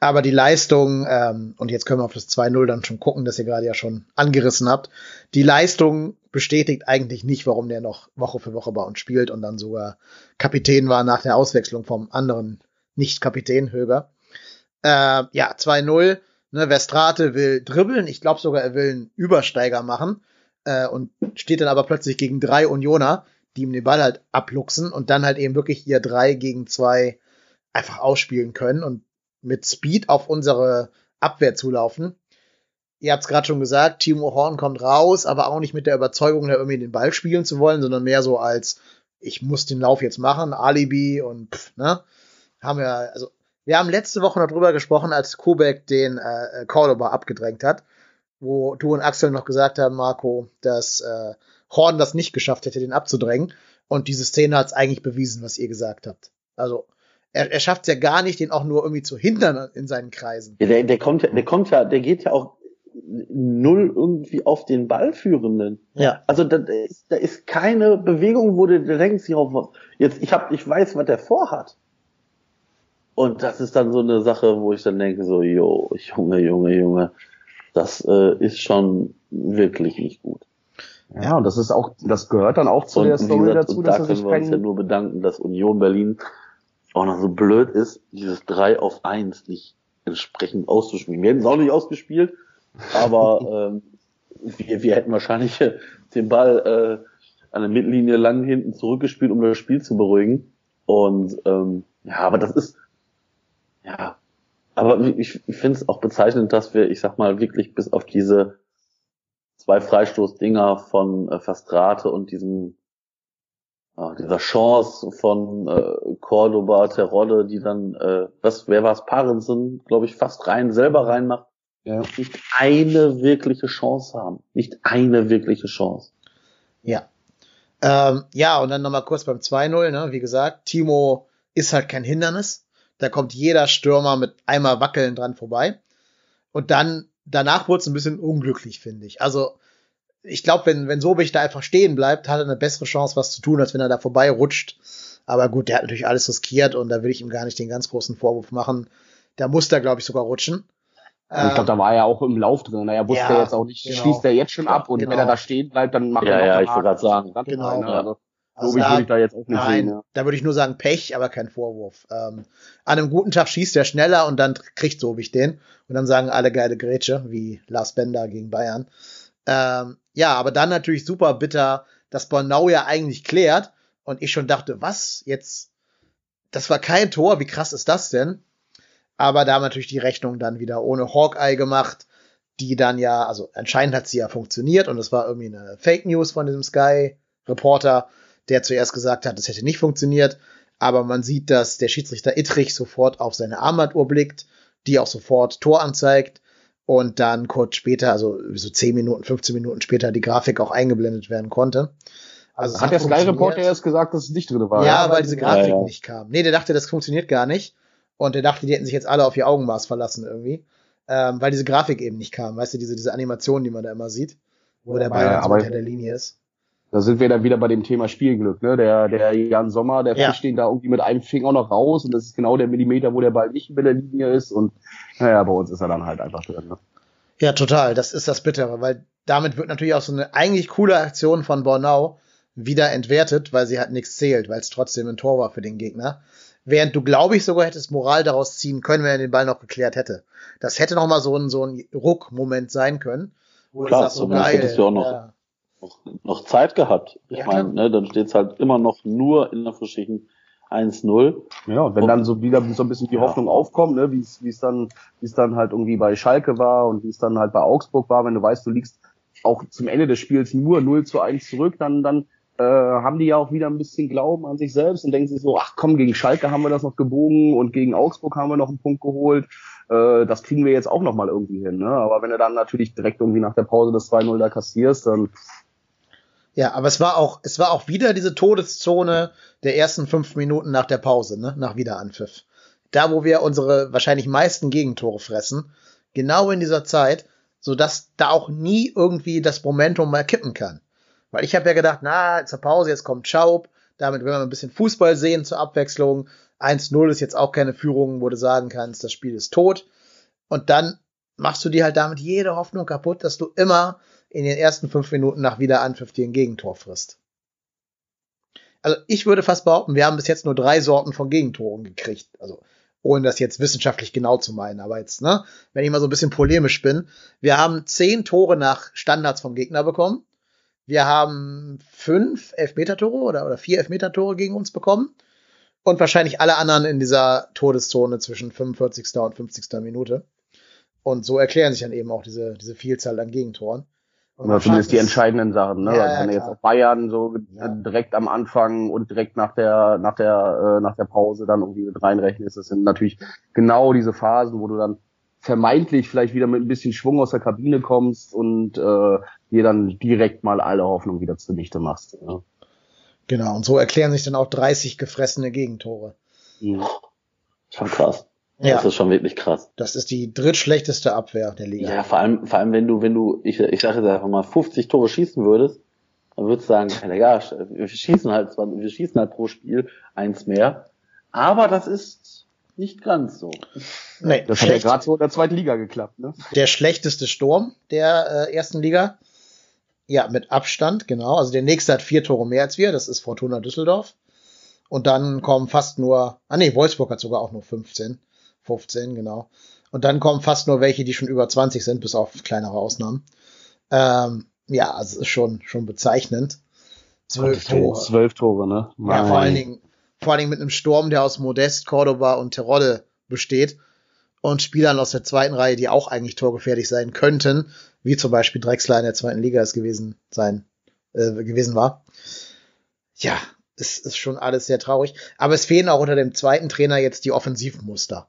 Aber die Leistung, ähm, und jetzt können wir auf das 2-0 dann schon gucken, das ihr gerade ja schon angerissen habt, die Leistung bestätigt eigentlich nicht, warum der noch Woche für Woche bei uns spielt und dann sogar Kapitän war nach der Auswechslung vom anderen Nicht-Kapitän Höger. Äh, ja, 2-0. Ne, Verstrate will dribbeln. Ich glaube sogar, er will einen Übersteiger machen. Äh, und steht dann aber plötzlich gegen drei Unioner, die ihm den Ball halt abluchsen und dann halt eben wirklich hier drei gegen zwei einfach ausspielen können. Und mit Speed auf unsere Abwehr zulaufen. Ihr habt es gerade schon gesagt, Timo Horn kommt raus, aber auch nicht mit der Überzeugung, da irgendwie den Ball spielen zu wollen, sondern mehr so als, ich muss den Lauf jetzt machen, Alibi und pff, ne? Haben wir, also, wir haben letzte Woche noch drüber gesprochen, als Kubek den äh, Cordoba abgedrängt hat, wo du und Axel noch gesagt haben, Marco, dass äh, Horn das nicht geschafft hätte, den abzudrängen. Und diese Szene hat es eigentlich bewiesen, was ihr gesagt habt. Also, er, er schafft es ja gar nicht, den auch nur irgendwie zu hindern in seinen Kreisen. Ja, der, der kommt ja, der kommt ja, der geht ja auch null irgendwie auf den Ballführenden. Ja. Also da, da, ist, keine Bewegung, wo der, denkt sich auf, jetzt, ich hab, ich weiß, was der vorhat. Und das ist dann so eine Sache, wo ich dann denke, so, jo, Junge, Junge, Junge, das äh, ist schon wirklich nicht gut. Ja, und das ist auch, das gehört dann auch zu und, der Story gesagt, dazu, dass da können wir uns ja nur bedanken, dass Union Berlin auch noch so blöd ist, dieses 3 auf 1 nicht entsprechend auszuspielen. Wir hätten es auch nicht ausgespielt, aber ähm, wir, wir hätten wahrscheinlich den Ball äh, an der Mittellinie lang hinten zurückgespielt, um das Spiel zu beruhigen. Und ähm, ja, aber das ist ja, aber ich, ich finde es auch bezeichnend, dass wir, ich sag mal, wirklich bis auf diese zwei Freistoßdinger von äh, Fastrate und diesem äh, dieser Chance von äh, Cordoba, Terodde, die dann, äh, was, wer war es, Parensen, glaube ich, fast rein, selber reinmacht, ja. nicht eine wirkliche Chance haben. Nicht eine wirkliche Chance. Ja. Ähm, ja, und dann nochmal kurz beim 2-0, ne? wie gesagt, Timo ist halt kein Hindernis. Da kommt jeder Stürmer mit einmal Wackeln dran vorbei. Und dann, danach wurde es ein bisschen unglücklich, finde ich. Also, ich glaube, wenn, wenn Sobich da einfach stehen bleibt, hat er eine bessere Chance, was zu tun, als wenn er da vorbei rutscht. Aber gut, der hat natürlich alles riskiert und da will ich ihm gar nicht den ganz großen Vorwurf machen. Da muss der, glaube ich, sogar rutschen. ich glaube, da war er auch im Lauf drin. Er wusste ja, jetzt auch nicht, genau. schließt er jetzt schon ab und genau. wenn er da stehen bleibt, dann macht ja, er Ja, ja, ich wollte gerade sagen. Genau. Also, also da, würde ich da jetzt auch nicht nein, sehen. Ja. Da würde ich nur sagen Pech, aber kein Vorwurf. Ähm, an einem guten Tag schießt er schneller und dann kriegt Sobich den. Und dann sagen alle geile Grätsche, wie Lars Bender gegen Bayern. Ähm, ja, aber dann natürlich super bitter, dass Bornau ja eigentlich klärt. Und ich schon dachte, was? Jetzt, das war kein Tor, wie krass ist das denn? Aber da haben natürlich die Rechnung dann wieder ohne Hawkeye gemacht, die dann ja, also anscheinend hat sie ja funktioniert und es war irgendwie eine Fake News von diesem Sky-Reporter, der zuerst gesagt hat, es hätte nicht funktioniert. Aber man sieht, dass der Schiedsrichter Ittrich sofort auf seine Armbanduhr blickt, die auch sofort Tor anzeigt und dann kurz später, also so 10 Minuten, 15 Minuten später, die Grafik auch eingeblendet werden konnte. Also hat, hat der Sky Reporter erst gesagt, dass es nicht drin war? Ja, ja weil diese Grafik ja, ja. nicht kam. Nee, der dachte, das funktioniert gar nicht. Und der dachte, die hätten sich jetzt alle auf ihr Augenmaß verlassen irgendwie. Ähm, weil diese Grafik eben nicht kam. Weißt du, diese, diese Animation, die man da immer sieht, wo der Ball ja, unter der Linie ist. Da sind wir dann wieder bei dem Thema Spielglück, ne? Der, der Jan Sommer, der Ja. fischt den da irgendwie mit einem Finger noch raus und das ist genau der Millimeter, wo der Ball nicht über der Linie ist und naja, bei uns ist er dann halt einfach drin. Ne? Ja, total. Das ist das Bittere, weil damit wird natürlich auch so eine eigentlich coole Aktion von Bornau wieder entwertet, weil sie halt nichts zählt, weil es trotzdem ein Tor war für den Gegner. Während du, glaube ich, sogar hättest Moral daraus ziehen können, wenn er den Ball noch geklärt hätte. Das hätte noch mal so ein, so ein Ruck-Moment sein können. Klar, so geil. hättest du auch noch- Ja. Noch, noch Zeit gehabt. Ich Ja, meine, ne, dann steht's halt immer noch nur in der Verschichten 1-0. Ja, und wenn dann so wieder so ein bisschen die Ja. Hoffnung aufkommt, ne, wie es wie es dann wie es dann halt irgendwie bei Schalke war und wie es dann halt bei Augsburg war, wenn du weißt, du liegst auch zum Ende des Spiels nur 0 zu 1 zurück, dann dann äh, haben die ja auch wieder ein bisschen Glauben an sich selbst und denken sich so, ach komm, gegen Schalke haben wir das noch gebogen und gegen Augsburg haben wir noch einen Punkt geholt. Äh, das kriegen wir jetzt auch noch mal irgendwie hin. Ne? Aber wenn du dann natürlich direkt irgendwie nach der Pause das 2-0 da kassierst, dann Ja, aber es war auch, es war auch wieder diese Todeszone der ersten fünf Minuten nach der Pause, ne, nach Wiederanpfiff. Da, wo wir unsere wahrscheinlich meisten Gegentore fressen, genau in dieser Zeit, so dass da auch nie irgendwie das Momentum mal kippen kann. Weil ich habe ja gedacht, na, zur Pause, jetzt kommt Schaub, damit will man ein bisschen Fußball sehen zur Abwechslung. 1-0 ist jetzt auch keine Führung, wo du sagen kannst, das Spiel ist tot. Und dann machst du dir halt damit jede Hoffnung kaputt, dass du immer in den ersten fünf Minuten nach Wiederanpfiff dir ein Gegentor frisst. Also ich würde fast behaupten, wir haben bis jetzt nur drei Sorten von Gegentoren gekriegt. Also ohne das jetzt wissenschaftlich genau zu meinen, aber jetzt, ne, wenn ich mal so ein bisschen polemisch bin, wir haben zehn Tore nach Standards vom Gegner bekommen. Wir haben fünf Elfmeter-Tore oder, oder vier Elfmeter-Tore gegen uns bekommen. Und wahrscheinlich alle anderen in dieser Todeszone zwischen 45. und 50. Minute. Und so erklären sich dann eben auch diese, diese Vielzahl an Gegentoren. Und Oder zumindest die entscheidenden Sachen, ne? Ja, also ja, wenn du jetzt auf Bayern so Ja. direkt am Anfang und direkt nach der, nach der, äh, nach der Pause dann irgendwie mit reinrechnest, das sind natürlich genau diese Phasen, wo du dann vermeintlich vielleicht wieder mit ein bisschen Schwung aus der Kabine kommst und äh, dir dann direkt mal alle Hoffnung wieder zunichte machst. Ja. Genau, und so erklären sich dann auch 30 gefressene Gegentore. Mhm. Schon krass. Ja. Das ist schon wirklich krass. Das ist die drittschlechteste Abwehr der Liga. Ja, vor allem, vor allem, wenn du, wenn du, ich, ich sage jetzt einfach mal 50 Tore schießen würdest, dann würdest du sagen, ja, egal, wir schießen halt, zwar- wir schießen halt pro Spiel eins mehr. Aber das ist nicht ganz so. Nee, Das hat ja schlecht, gerade so in der zweiten Liga geklappt, ne? der schlechteste Sturm der äh, ersten Liga. Ja, mit Abstand, genau. Also der nächste hat vier Tore mehr als wir, das ist Fortuna Düsseldorf. Und dann kommen fast nur, ah nee, Wolfsburg hat sogar auch nur 15. 15, genau. Und dann kommen fast nur welche, die schon über 20 sind, bis auf kleinere Ausnahmen. Ähm, ja, also es ist schon, schon bezeichnend. Zwölf Tore. Zwölf Tore, ne? Ja, vor allen Dingen, vor allen Dingen mit einem Sturm, der aus Modest, Cordoba und Terodde besteht und Spielern aus der zweiten Reihe, die auch eigentlich torgefährlich sein könnten, wie zum Beispiel Drexler in der zweiten Liga es gewesen sein, äh, gewesen war. Ja, es ist schon alles sehr traurig. Aber es fehlen auch unter dem zweiten Trainer jetzt die Offensivmuster.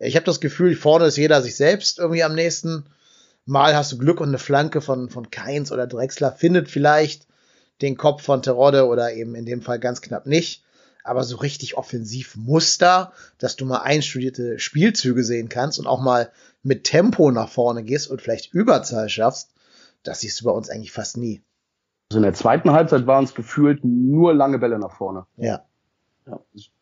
Ich habe das Gefühl, vorne ist jeder sich selbst irgendwie am nächsten. Mal hast du Glück und eine Flanke von, von Keins oder Drexler findet vielleicht den Kopf von Terodde oder eben in dem Fall ganz knapp nicht. Aber so richtig offensiv Muster, dass du mal einstudierte Spielzüge sehen kannst und auch mal mit Tempo nach vorne gehst und vielleicht Überzahl schaffst, das siehst du bei uns eigentlich fast nie. Also in der zweiten Halbzeit waren es gefühlt nur lange Bälle nach vorne. Ja.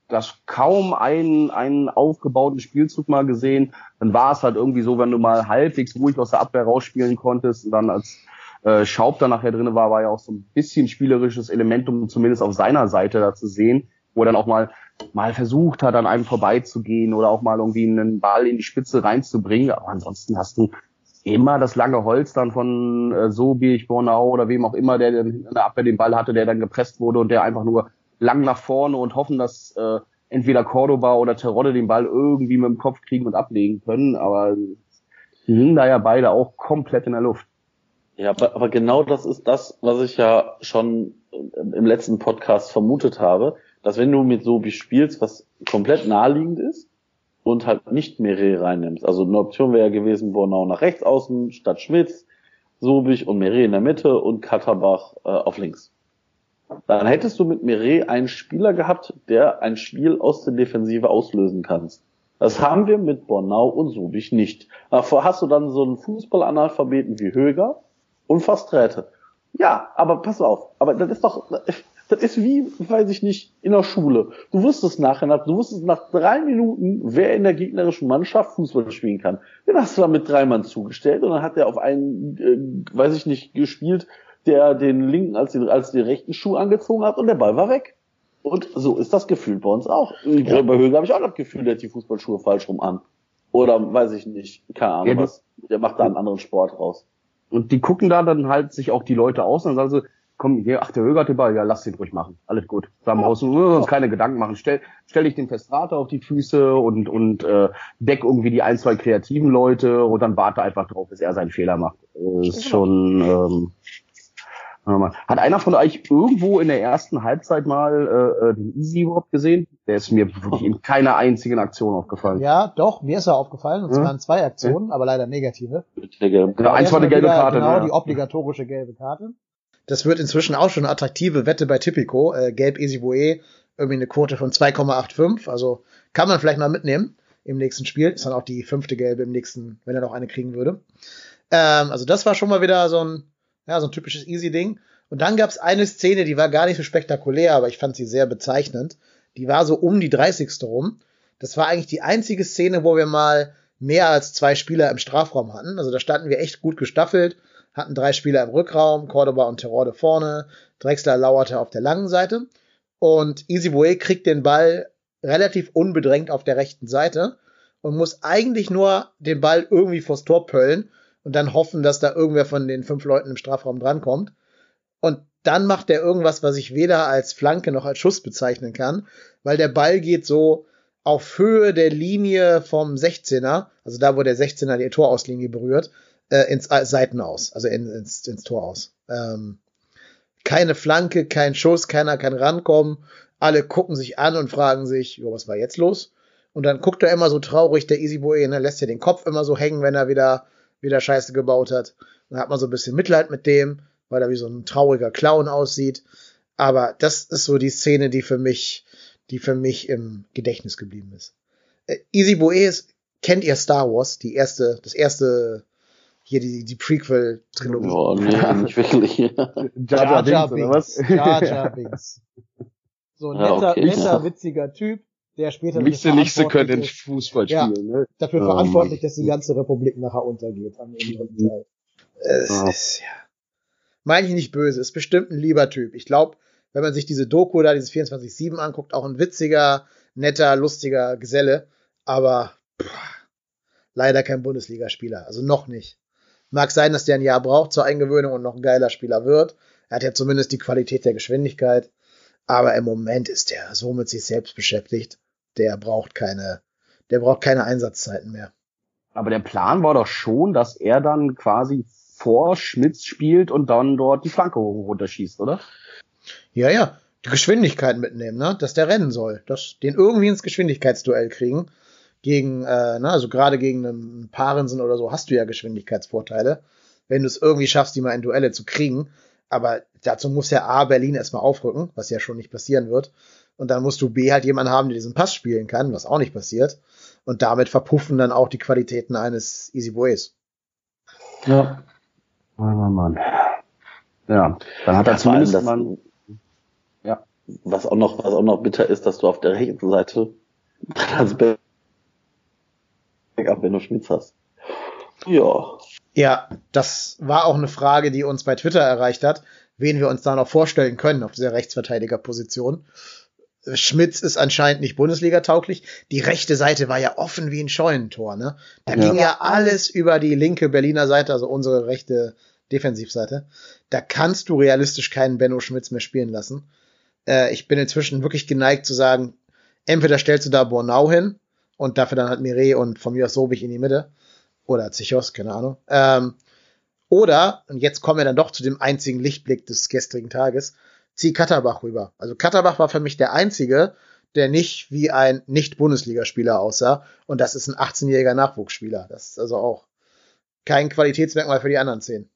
Das kaum einen, einen aufgebauten Spielzug mal gesehen. Dann war es halt irgendwie so, wenn du mal halbwegs ruhig aus der Abwehr rausspielen konntest und dann als äh, Schaub da nachher drin war, war ja auch so ein bisschen spielerisches Element, um zumindest auf seiner Seite da zu sehen, wo er dann auch mal mal versucht hat, an einem vorbeizugehen oder auch mal irgendwie einen Ball in die Spitze reinzubringen. Aber ansonsten hast du immer das lange Holz dann von äh, Sobich, Bornau oder wem auch immer, der dann in der Abwehr den Ball hatte, der dann gepresst wurde und der einfach nur lang nach vorne und hoffen, dass äh, entweder Cordoba oder Terodde den Ball irgendwie mit dem Kopf kriegen und ablegen können. Aber die hingen da ja beide auch komplett in der Luft. Ja, aber, aber genau das ist das, was ich ja schon im letzten Podcast vermutet habe, dass wenn du mit Sobi spielst, was komplett naheliegend ist und halt nicht Meret reinnimmst. Also eine Option wäre ja gewesen, Bornau nach rechts außen statt Schmitz, Sobich und Meret in der Mitte und Katterbach äh, auf links. Dann hättest du mit Meret einen Spieler gehabt, der ein Spiel aus der Defensive auslösen kannst. Das haben wir mit Bornau und Sobich nicht. Davor hast du dann so einen Fußballanalphabeten wie Höger und Fasträte. Ja, aber pass auf, aber das ist doch, das ist wie, weiß ich nicht, in der Schule. Du wusstest nachher, du wusstest nach drei Minuten, wer in der gegnerischen Mannschaft Fußball spielen kann. Den hast du dann mit drei Mann zugestellt und dann hat er auf einen, äh, weiß ich nicht, gespielt, der den linken als den, als den rechten Schuh angezogen hat und der Ball war weg. Und so ist das Gefühl bei uns auch. Ja. Bei Höger habe ich auch das Gefühl, der hat die Fußballschuhe falsch rum an. Oder weiß ich nicht, keine Ahnung ja, was. Der macht da einen anderen Sport raus. Und die gucken da dann halt sich auch die Leute aus und dann sagen sie, komm, hier, ach, der Höger hat den Ball, ja, lass den ruhig machen. Alles gut. Wir müssen wir uns keine Gedanken machen. Stell, stell ich den Festrate auf die Füße und, und äh, deck irgendwie die ein, zwei kreativen Leute und dann warte einfach drauf, bis er seinen Fehler macht. Das ist schon, ähm, hat einer von euch irgendwo in der ersten Halbzeit mal äh, äh den Easy überhaupt gesehen? Der ist mir wirklich in keiner einzigen Aktion aufgefallen. Ja, doch, mir ist er aufgefallen. Und es ja. waren zwei Aktionen, ja. aber leider negative. Genau, eins war eine gelbe Karte. Genau, ja. die obligatorische gelbe Karte. Das wird inzwischen auch schon eine attraktive Wette bei Tipico. Äh, Gelb Easy Boe, irgendwie eine Quote von 2,85. Also kann man vielleicht mal mitnehmen im nächsten Spiel. Ist dann auch die fünfte Gelbe im nächsten, wenn er noch eine kriegen würde. Ähm, also das war schon mal wieder so ein, ja, so ein typisches Easy-Ding. Und dann gab es eine Szene, die war gar nicht so spektakulär, aber ich fand sie sehr bezeichnend. Die war so um die 30. rum. Das war eigentlich die einzige Szene, wo wir mal mehr als zwei Spieler im Strafraum hatten. Also da standen wir echt gut gestaffelt hatten drei Spieler im Rückraum, Cordoba und Terode vorne, Drexler lauerte auf der langen Seite und Easy Boy kriegt den Ball relativ unbedrängt auf der rechten Seite und muss eigentlich nur den Ball irgendwie vors Tor pöllen und dann hoffen, dass da irgendwer von den fünf Leuten im Strafraum drankommt. Und dann macht er irgendwas, was ich weder als Flanke noch als Schuss bezeichnen kann, weil der Ball geht so auf Höhe der Linie vom 16er, also da, wo der 16er die Torauslinie berührt, äh, ins äh, Seiten aus, also in, ins, ins Tor aus. Ähm, keine Flanke, kein Schuss, keiner kann rankommen. Alle gucken sich an und fragen sich, jo, was war jetzt los? Und dann guckt er immer so traurig, der Easy Boy, ne, lässt ja den Kopf immer so hängen, wenn er wieder, wieder Scheiße gebaut hat. Dann hat man so ein bisschen Mitleid mit dem, weil er wie so ein trauriger Clown aussieht. Aber das ist so die Szene, die für mich, die für mich im Gedächtnis geblieben ist. Äh, Easy Boy kennt ihr Star Wars, die erste, das erste hier die, die Prequel-Trilogie. Oh, nee, nicht wirklich. Jar Jar Binks. Jar Jar Binks. So ein netter, ja, okay. netter, witziger Typ, der später nicht so können in Fußball spielen, ja, ne? Dafür oh, verantwortlich, dass die ganze Republik nachher untergeht am Ende Zeit. Es oh. ist, ja. Meine ich nicht böse, ist bestimmt ein lieber Typ. Ich glaube, wenn man sich diese Doku da, dieses 24-7 anguckt, auch ein witziger, netter, lustiger Geselle, aber pff, leider kein Bundesligaspieler. Also noch nicht. Mag sein, dass der ein Jahr braucht zur Eingewöhnung und noch ein geiler Spieler wird. Er hat ja zumindest die Qualität der Geschwindigkeit. Aber im Moment ist der so mit sich selbst beschäftigt. Der braucht keine, der braucht keine Einsatzzeiten mehr. Aber der Plan war doch schon, dass er dann quasi vor Schmitz spielt und dann dort die Flanke runterschießt, oder? Ja, ja. Die Geschwindigkeit mitnehmen, ne? Dass der rennen soll. Dass den irgendwie ins Geschwindigkeitsduell kriegen gegen, äh, ne, also gerade gegen einen Parensen oder so hast du ja Geschwindigkeitsvorteile, wenn du es irgendwie schaffst, die mal in Duelle zu kriegen. Aber dazu muss ja A, Berlin erstmal aufrücken, was ja schon nicht passieren wird. Und dann musst du B halt jemanden haben, der diesen Pass spielen kann, was auch nicht passiert. Und damit verpuffen dann auch die Qualitäten eines Easy Boys. Ja. Mann, Mann, Mann. Ja, dann hat ja, er zumindest das, man, ja. Was auch noch, was auch noch bitter ist, dass du auf der rechten Seite als Backup, wenn du Schmitz hast. Ja. Ja, das war auch eine Frage, die uns bei Twitter erreicht hat, wen wir uns da noch vorstellen können auf dieser Rechtsverteidigerposition. Schmitz ist anscheinend nicht Bundesliga-tauglich. Die rechte Seite war ja offen wie ein Scheunentor, ne? Da ja. ging ja alles über die linke Berliner Seite, also unsere rechte Defensivseite. Da kannst du realistisch keinen Benno Schmitz mehr spielen lassen. Äh, ich bin inzwischen wirklich geneigt zu sagen, entweder stellst du da Bornau hin, und dafür dann halt Mire und von mir aus Sobich in die Mitte. Oder Zichos, keine Ahnung. Ähm, oder, und jetzt kommen wir dann doch zu dem einzigen Lichtblick des gestrigen Tages, zieh Katterbach rüber. Also Katterbach war für mich der einzige, der nicht wie ein Nicht-Bundesligaspieler aussah. Und das ist ein 18-jähriger Nachwuchsspieler. Das ist also auch kein Qualitätsmerkmal für die anderen zehn.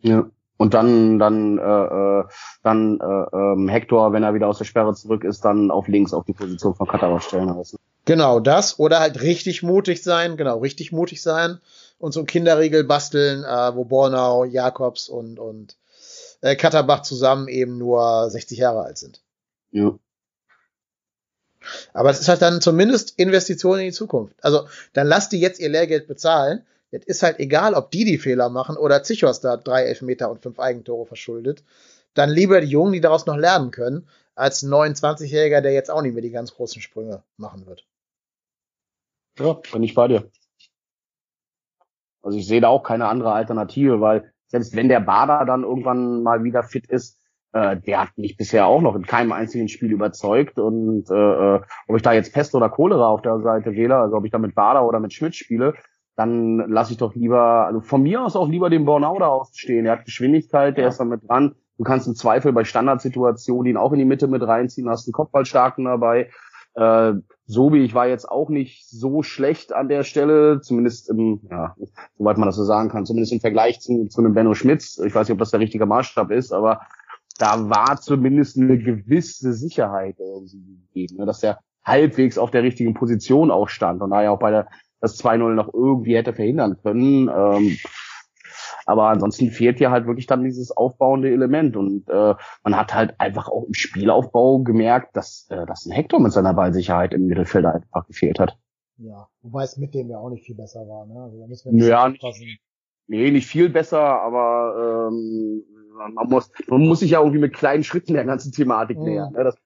Ja. Und dann, dann, äh, äh dann äh, ähm, Hector, wenn er wieder aus der Sperre zurück ist, dann auf links auf die Position von Katterbach stellen lassen. Genau, das. Oder halt richtig mutig sein, genau, richtig mutig sein und so ein Kinderriegel basteln, äh, wo Bornau, Jakobs und, und äh, Katterbach zusammen eben nur 60 Jahre alt sind. Ja. Aber es ist halt dann zumindest Investition in die Zukunft. Also dann lasst die jetzt ihr Lehrgeld bezahlen. Es ist halt egal, ob die die Fehler machen oder Zichos da drei Elfmeter und fünf Eigentore verschuldet. Dann lieber die Jungen, die daraus noch lernen können, als ein 29-Jähriger, der jetzt auch nicht mehr die ganz großen Sprünge machen wird. Ja, bin ich bei dir. Also ich sehe da auch keine andere Alternative, weil selbst wenn der Bader dann irgendwann mal wieder fit ist, äh, der hat mich bisher auch noch in keinem einzigen Spiel überzeugt. Und äh, äh ob ich da jetzt Pest oder Cholera auf der Seite wähle, also ob ich da mit Bader oder mit Schmidt spiele, dann lasse ich doch lieber, also von mir aus auch lieber den Bornau da ausstehen. Der hat Geschwindigkeit, der ja. ist da mit dran. Du kannst im Zweifel bei Standardsituationen ihn auch in die Mitte mit reinziehen, hast einen Kopfballstarken dabei. Äh, so wie ich war jetzt auch nicht so schlecht an der Stelle, zumindest im, ja, soweit man das so sagen kann, zumindest im Vergleich zu, zu einem Benno Schmitz. Ich weiß nicht, ob das der richtige Maßstab ist, aber da war zumindest eine gewisse Sicherheit irgendwie gegeben, ne, dass er halbwegs auf der richtigen Position auch stand und daher auch bei der das 2-0 noch irgendwie hätte verhindern können. Ähm, aber ansonsten fehlt ja halt wirklich dann dieses aufbauende Element. Und äh, man hat halt einfach auch im Spielaufbau gemerkt, dass, äh, dass ein Hector mit seiner Ballsicherheit im Mittelfeld einfach gefehlt hat. Ja, wobei es mit dem ja auch nicht viel besser war. Ne? Also da müssen wir ja, nicht, nee, nicht viel besser, aber ähm, man muss, man muss sich ja irgendwie mit kleinen Schritten der ganzen Thematik mhm. nähern. Ne? Das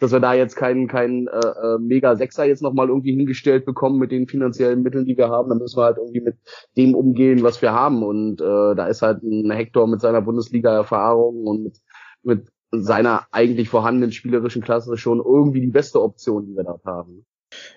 dass wir da jetzt keinen keinen äh, äh, mega Sechser jetzt nochmal irgendwie hingestellt bekommen mit den finanziellen Mitteln, die wir haben. Dann müssen wir halt irgendwie mit dem umgehen, was wir haben. Und äh, da ist halt ein Hector mit seiner Bundesliga-Erfahrung und mit, mit seiner eigentlich vorhandenen spielerischen Klasse schon irgendwie die beste Option, die wir dort haben.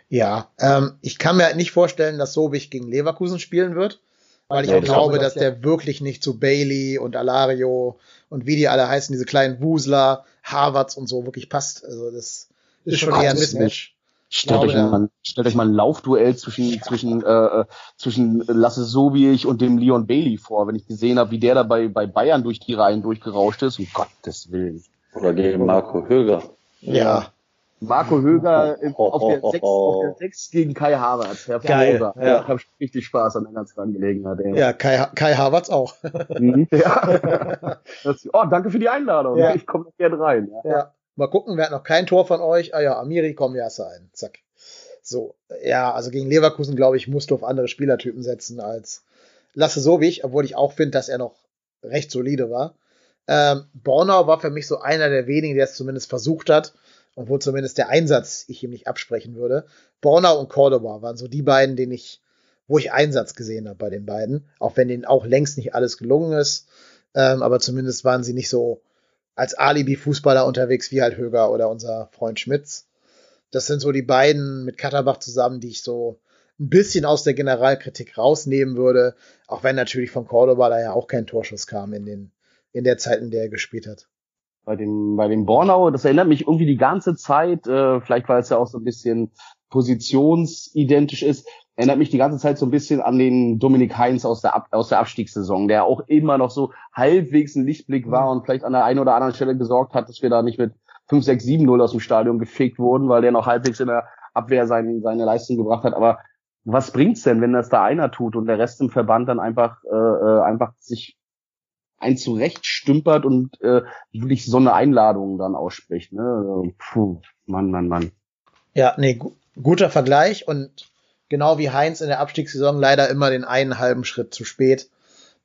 Ja, ähm, ich kann mir halt nicht vorstellen, dass Sobich gegen Leverkusen spielen wird, weil ich ja, auch glaube, dass der wirklich nicht zu Bailey und Alario und wie die alle heißen, diese kleinen Wusler, Harvards und so wirklich passt. Also das ist, ist schon eher ein Mismatch. Stellt euch, mal, stellt euch mal ein Laufduell zwischen ja. zwischen äh, zwischen Lasse Sobiech und dem Leon Bailey vor, wenn ich gesehen habe, wie der da bei, bei Bayern durch die Reihen durchgerauscht ist. Um Gottes Willen. Oder gegen Marco Höger. Ja. Marco Höger auf, der 6, auf der 6 gegen Kai Havertz. Geil. Ja. Ich habe richtig Spaß an der ganzen Angelegenheit. Ey. Ja, Kai, Kai Havertz auch. Mhm, ja. oh, danke für die Einladung. Ja. Ich komme gerne rein. Ja. ja. Mal gucken, wer hat noch kein Tor von euch? Ah ja, Amiri, komm, ja, ein. Zack. So, ja, also gegen Leverkusen, glaube ich, musst du auf andere Spielertypen setzen als Lasse Sowich, obwohl ich auch finde, dass er noch recht solide war. Ähm, Bornau war für mich so einer der wenigen, der es zumindest versucht hat wo zumindest der Einsatz ich ihm nicht absprechen würde. Bornau und Cordoba waren so die beiden, denen ich, wo ich Einsatz gesehen habe bei den beiden, auch wenn denen auch längst nicht alles gelungen ist, ähm, aber zumindest waren sie nicht so als Alibi-Fußballer unterwegs wie halt Höger oder unser Freund Schmitz. Das sind so die beiden mit Katterbach zusammen, die ich so ein bisschen aus der Generalkritik rausnehmen würde, auch wenn natürlich von Cordoba da ja auch kein Torschuss kam in den in der Zeit, in der er gespielt hat bei dem, bei dem Bornau, das erinnert mich irgendwie die ganze Zeit, äh, vielleicht weil es ja auch so ein bisschen positionsidentisch ist, erinnert mich die ganze Zeit so ein bisschen an den Dominik Heinz aus der, Ab aus der Abstiegssaison, der auch immer noch so halbwegs ein Lichtblick war und vielleicht an der einen oder anderen Stelle gesorgt hat, dass wir da nicht mit 5, 6, 7, 0 aus dem Stadion gefegt wurden, weil der noch halbwegs in der Abwehr seine, seine Leistung gebracht hat. Aber was bringt's denn, wenn das da einer tut und der Rest im Verband dann einfach, äh, äh einfach sich ein zurechtstümpert und äh, wirklich so eine Einladung dann ausspricht. Ne? Also, puh, Mann, Mann, Mann. Ja, nee, gu guter Vergleich und genau wie Heinz in der Abstiegssaison leider immer den einen halben Schritt zu spät,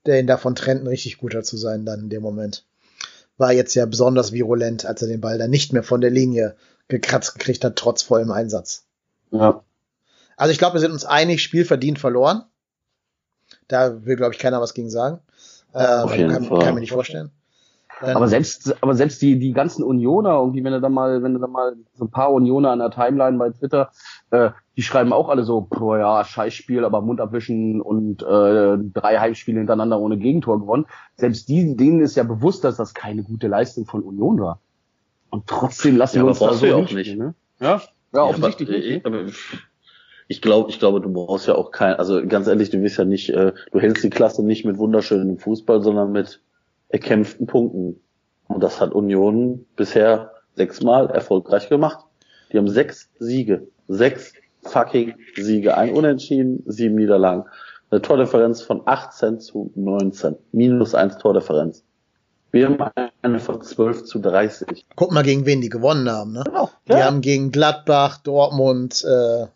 der ihn davon trennt, ein richtig guter zu sein dann in dem Moment. War jetzt ja besonders virulent, als er den Ball dann nicht mehr von der Linie gekratzt gekriegt hat, trotz vollem Einsatz. Ja. Also ich glaube, wir sind uns einig, Spiel verdient verloren. Da will, glaube ich, keiner was gegen sagen. Auf ähm, jeden kann, Fall. kann mir nicht vorstellen. Dann aber selbst, aber selbst die, die ganzen Unioner, irgendwie, wenn du da mal, wenn du da mal so ein paar Unioner an der Timeline bei Twitter, äh, die schreiben auch alle so, boah ja, Scheißspiel, aber Mund abwischen und äh, drei Heimspiele hintereinander ohne Gegentor gewonnen. Selbst die, denen ist ja bewusst, dass das keine gute Leistung von Union war. Und trotzdem lassen ja, wir uns da so auch nicht. Ne? Ja, ja, offensichtlich ja, nicht. Ne? Ich glaube, ich glaube, du brauchst ja auch kein, also ganz ehrlich, du wirst ja nicht, äh, du hältst die Klasse nicht mit wunderschönem Fußball, sondern mit erkämpften Punkten. Und das hat Union bisher sechsmal erfolgreich gemacht. Die haben sechs Siege, sechs fucking Siege, ein Unentschieden, sieben Niederlagen. Eine Tordifferenz von 18 zu 19, minus eins Tordifferenz. Wir haben eine von 12 zu 30. Guck mal, gegen wen die gewonnen haben. Ne? Genau. Die Ja. haben gegen Gladbach, Dortmund, äh,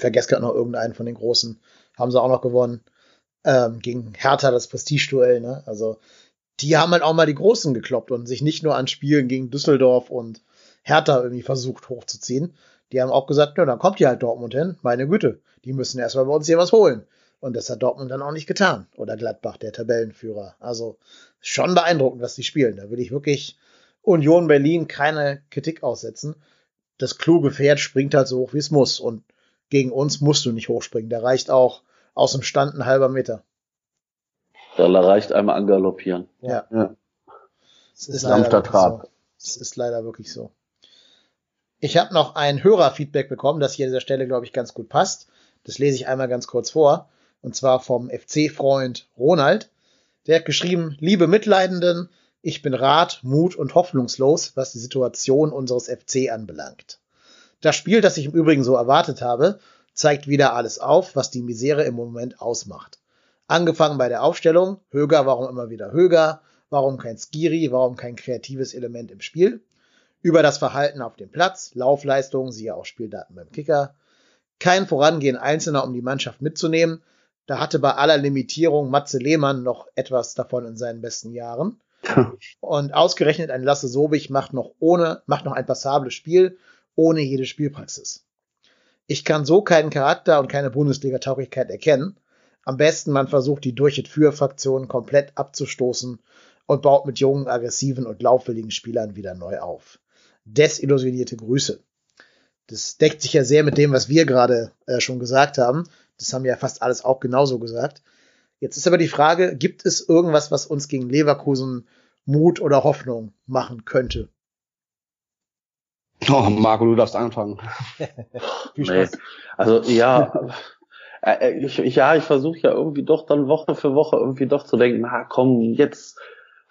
vergesse gerade noch irgendeinen von den Großen, haben sie auch noch gewonnen. Ähm, gegen Hertha das Prestigeduell. Ne? Also die haben halt auch mal die Großen gekloppt und sich nicht nur an Spielen gegen Düsseldorf und Hertha irgendwie versucht hochzuziehen. Die haben auch gesagt, ja, dann kommt hier halt Dortmund hin. Meine Güte, die müssen erstmal bei uns hier was holen. Und das hat Dortmund dann auch nicht getan. Oder Gladbach, der Tabellenführer. Also schon beeindruckend, was die spielen. Da will ich wirklich Union Berlin keine Kritik aussetzen. Das kluge Pferd springt halt so hoch, wie es muss. Und gegen uns musst du nicht hochspringen. Da reicht auch aus dem Stand ein halber Meter. Da reicht einmal angaloppieren. Ja. Ja. Es ist Trab. So. Es ist leider wirklich so. Ich habe noch ein Hörerfeedback bekommen, das hier an dieser Stelle, glaube ich, ganz gut passt. Das lese ich einmal ganz kurz vor. Und zwar vom FC-Freund Ronald. Der hat geschrieben, liebe Mitleidenden, ich bin rat, mut und hoffnungslos, was die Situation unseres FC anbelangt. Das Spiel, das ich im Übrigen so erwartet habe, zeigt wieder alles auf, was die Misere im Moment ausmacht. Angefangen bei der Aufstellung, Höger, warum immer wieder Höger, warum kein Skiri, warum kein kreatives Element im Spiel, über das Verhalten auf dem Platz, Laufleistung, siehe auch Spieldaten beim Kicker, kein Vorangehen Einzelner, um die Mannschaft mitzunehmen, da hatte bei aller Limitierung Matze Lehmann noch etwas davon in seinen besten Jahren. Und ausgerechnet ein Lasse Sobich macht noch ohne, macht noch ein passables Spiel, ohne jede Spielpraxis. Ich kann so keinen Charakter und keine Bundesliga-Tauglichkeit erkennen. Am besten man versucht, die durch für Fraktion komplett abzustoßen und baut mit jungen, aggressiven und laufwilligen Spielern wieder neu auf. Desillusionierte Grüße. Das deckt sich ja sehr mit dem, was wir gerade äh, schon gesagt haben. Das haben ja fast alles auch genauso gesagt. Jetzt ist aber die Frage, gibt es irgendwas, was uns gegen Leverkusen Mut oder Hoffnung machen könnte? Oh, Marco, du darfst anfangen. Viel Nee. Spaß. Also ja, äh, ich, ich, ja, ich versuche ja irgendwie doch dann Woche für Woche irgendwie doch zu denken, na komm, jetzt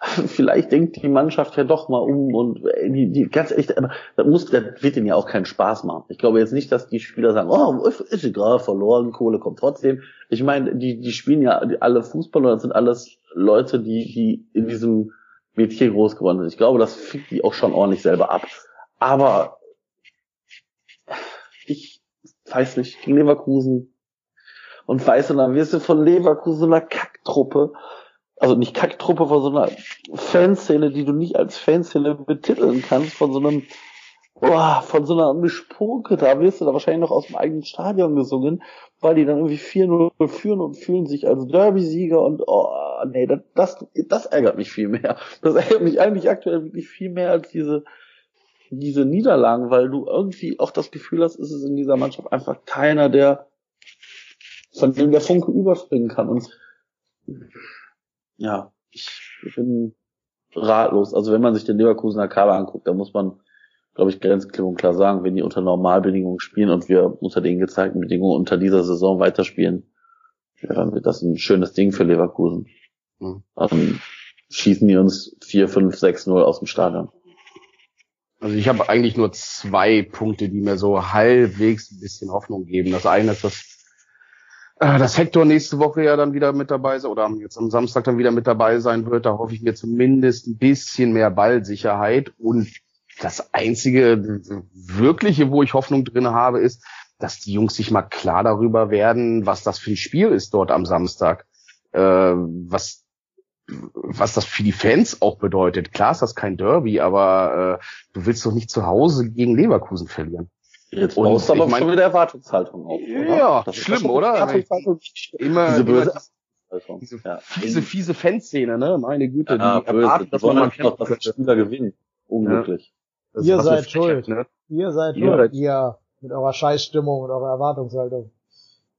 vielleicht denkt die Mannschaft ja doch mal um und äh, die, die ganz echt, aber das muss, das wird ihnen ja auch keinen Spaß machen. Ich glaube jetzt nicht, dass die Spieler sagen, oh, ist egal, verloren, Kohle kommt trotzdem. Ich meine, die, die spielen ja alle Fußball und das sind alles Leute, die, die in diesem Metier groß geworden sind. Ich glaube, das fickt die auch schon ordentlich selber ab. Aber ich weiß nicht, gegen Leverkusen und weißt du, dann wirst du von Leverkusen so einer Kacktruppe, also nicht Kacktruppe, von so einer Fanszene, die du nicht als Fanszene betiteln kannst, von so einem, boah, von so einer Mischpoke, da wirst du da wahrscheinlich noch aus dem eigenen Stadion gesungen, weil die dann irgendwie 4-0 führen und fühlen sich als Derby-Sieger und, oh, nee, das, das, das ärgert mich viel mehr. Das ärgert mich eigentlich aktuell wirklich viel mehr als diese, diese Niederlagen, weil du irgendwie auch das Gefühl hast, ist es in dieser Mannschaft einfach keiner, der von dem der Funke überspringen kann. Und ja, ich bin ratlos. Also wenn man sich den Leverkusener Kader anguckt, da muss man, glaube ich, ganz klipp und klar sagen, wenn die unter Normalbedingungen spielen und wir unter den gezeigten Bedingungen unter dieser Saison weiterspielen, ja, dann wird das ein schönes Ding für Leverkusen. Mhm. Dann schießen die uns 4, 5, 6, 0 aus dem Stadion. Also ich habe eigentlich nur zwei Punkte, die mir so halbwegs ein bisschen Hoffnung geben. Das eine ist, dass, äh, dass Hector nächste Woche ja dann wieder mit dabei sein oder jetzt am Samstag dann wieder mit dabei sein wird. Da hoffe ich mir zumindest ein bisschen mehr Ballsicherheit. Und das einzige wirkliche, wo ich Hoffnung drin habe, ist, dass die Jungs sich mal klar darüber werden, was das für ein Spiel ist dort am Samstag. Äh, was was das für die Fans auch bedeutet. Klar ist das kein Derby, aber äh, du willst doch nicht zu Hause gegen Leverkusen verlieren. Jetzt Und baust du aber ich mein- schon wieder Erwartungshaltung auf. Oder? Ja, Das ist schlimm, oder? Erwartungshaltung. Immer Diese böse immer Erwartungshaltung. diese Ja. fiese, fiese Fanszene, ne? Meine Güte, Ja, die böse. erwarten, dass man mal einfach noch, dass die. Spieler gewinnen. Unglücklich. Das Ihr seid schuld. Ne? Ihr seid Ihr schuld, ihr mit eurer Scheißstimmung und eurer Erwartungshaltung.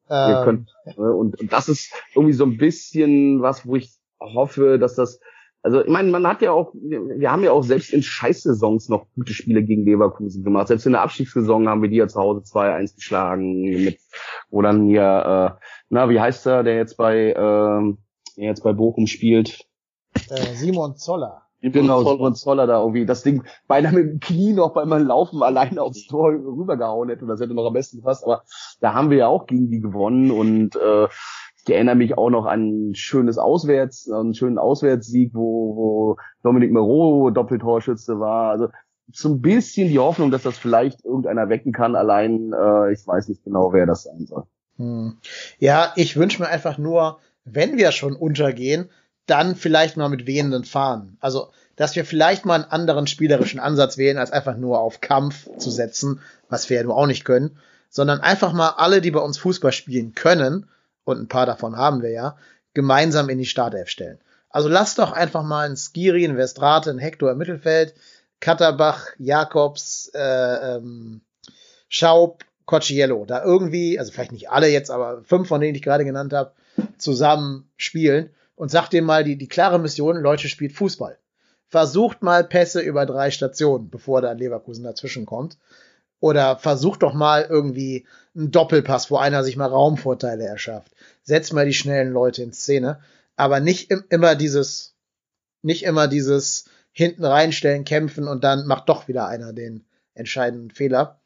Ihr Ähm, könnt, ne? und, und das ist irgendwie so ein bisschen was, wo ich hoffe, dass das also ich meine, man hat ja auch, wir haben ja auch selbst in Scheißsaisons noch gute Spiele gegen Leverkusen gemacht. Selbst in der Abstiegssaison haben wir die ja zu Hause 2-1 geschlagen, mit, wo dann hier, äh, na, wie heißt er, der jetzt bei, ähm, der jetzt bei Bochum spielt? äh, Simon Zoller. Genau, Simon Zoller da irgendwie das Ding beinahe mit dem Knie noch bei meinem Laufen alleine aufs Tor rübergehauen hätte und das hätte noch am besten gepasst. Aber da haben wir ja auch gegen die gewonnen und äh, ich erinnere mich auch noch an ein schönes Auswärts, einen schönen Auswärtssieg, wo, wo Dominik Moreau Doppeltorschütze war. Also so ein bisschen die Hoffnung, dass das vielleicht irgendeiner wecken kann. Allein, äh, ich weiß nicht genau, wer das sein soll. Hm. Ja, ich wünsche mir einfach nur, wenn wir schon untergehen, dann vielleicht mal mit wehenden Fahnen. Also, dass wir vielleicht mal einen anderen spielerischen Ansatz wählen, als einfach nur auf Kampf zu setzen, was wir ja nur auch nicht können, sondern einfach mal alle, die bei uns Fußball spielen können, und ein paar davon haben wir ja, gemeinsam in die Startelf stellen. Also lasst doch einfach mal einen Skiri, einen Westrate, einen Hector im Mittelfeld, Katterbach, Jakobs, äh, ähm, Schaub, Cocciello, da irgendwie, also vielleicht nicht alle jetzt, aber fünf von denen, die ich gerade genannt habe, zusammen spielen und sagt dem mal die, die klare Mission, Leute, spielt Fußball. Versucht mal Pässe über drei Stationen, bevor da Leverkusen dazwischen kommt. Oder versucht doch mal irgendwie einen Doppelpass, wo einer sich mal Raumvorteile erschafft. Setzt mal die schnellen Leute in Szene. Aber nicht im, immer dieses, nicht immer dieses hinten reinstellen, kämpfen und dann macht doch wieder einer den entscheidenden Fehler.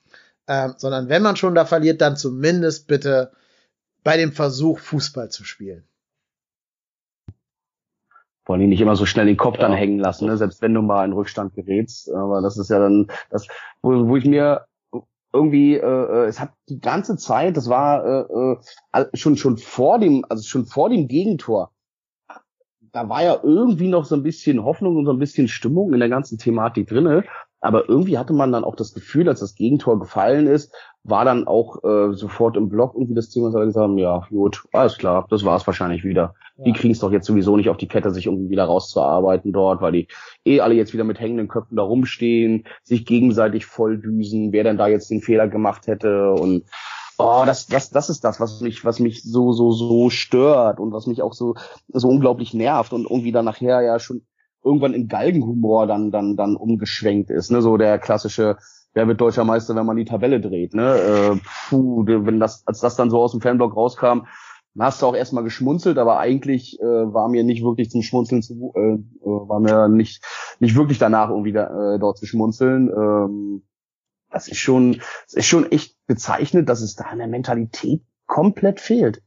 Ähm, sondern wenn man schon da verliert, dann zumindest bitte bei dem Versuch, Fußball zu spielen. Vor allem nicht immer so schnell den Kopf dann hängen lassen, ne? selbst wenn du mal in Rückstand gerätst. Aber das ist ja dann das, wo, wo ich mir irgendwie, äh, äh, es hat die ganze Zeit, das war äh, äh, schon schon vor dem, also schon vor dem Gegentor, da war ja irgendwie noch so ein bisschen Hoffnung und so ein bisschen Stimmung in der ganzen Thematik drinne. Aber irgendwie hatte man dann auch das Gefühl, als das Gegentor gefallen ist, war dann auch äh, sofort im Block irgendwie das Thema, dass alle gesagt haben, ja, gut, alles klar, das war es wahrscheinlich wieder. Die kriegen es doch jetzt sowieso nicht auf die Kette, sich irgendwie wieder rauszuarbeiten dort, weil die eh alle jetzt wieder mit hängenden Köpfen da rumstehen, sich gegenseitig volldüsen, wer denn da jetzt den Fehler gemacht hätte und oh, das, das, das ist das, was mich, was mich so, so, so stört und was mich auch so, so unglaublich nervt und irgendwie dann nachher ja schon irgendwann in Galgenhumor dann, dann, dann umgeschwenkt ist, ne, so der klassische, wer wird deutscher Meister, wenn man die Tabelle dreht, ne, äh, puh, wenn das, als das dann so aus dem Fanblock rauskam, dann hast du auch erstmal geschmunzelt, aber eigentlich äh, war mir nicht wirklich zum Schmunzeln zu, äh, äh war mir nicht, nicht wirklich danach irgendwie da, äh, dort zu schmunzeln. Ähm, das ist schon, das ist schon echt bezeichnet, dass es da eine Mentalität komplett fehlt.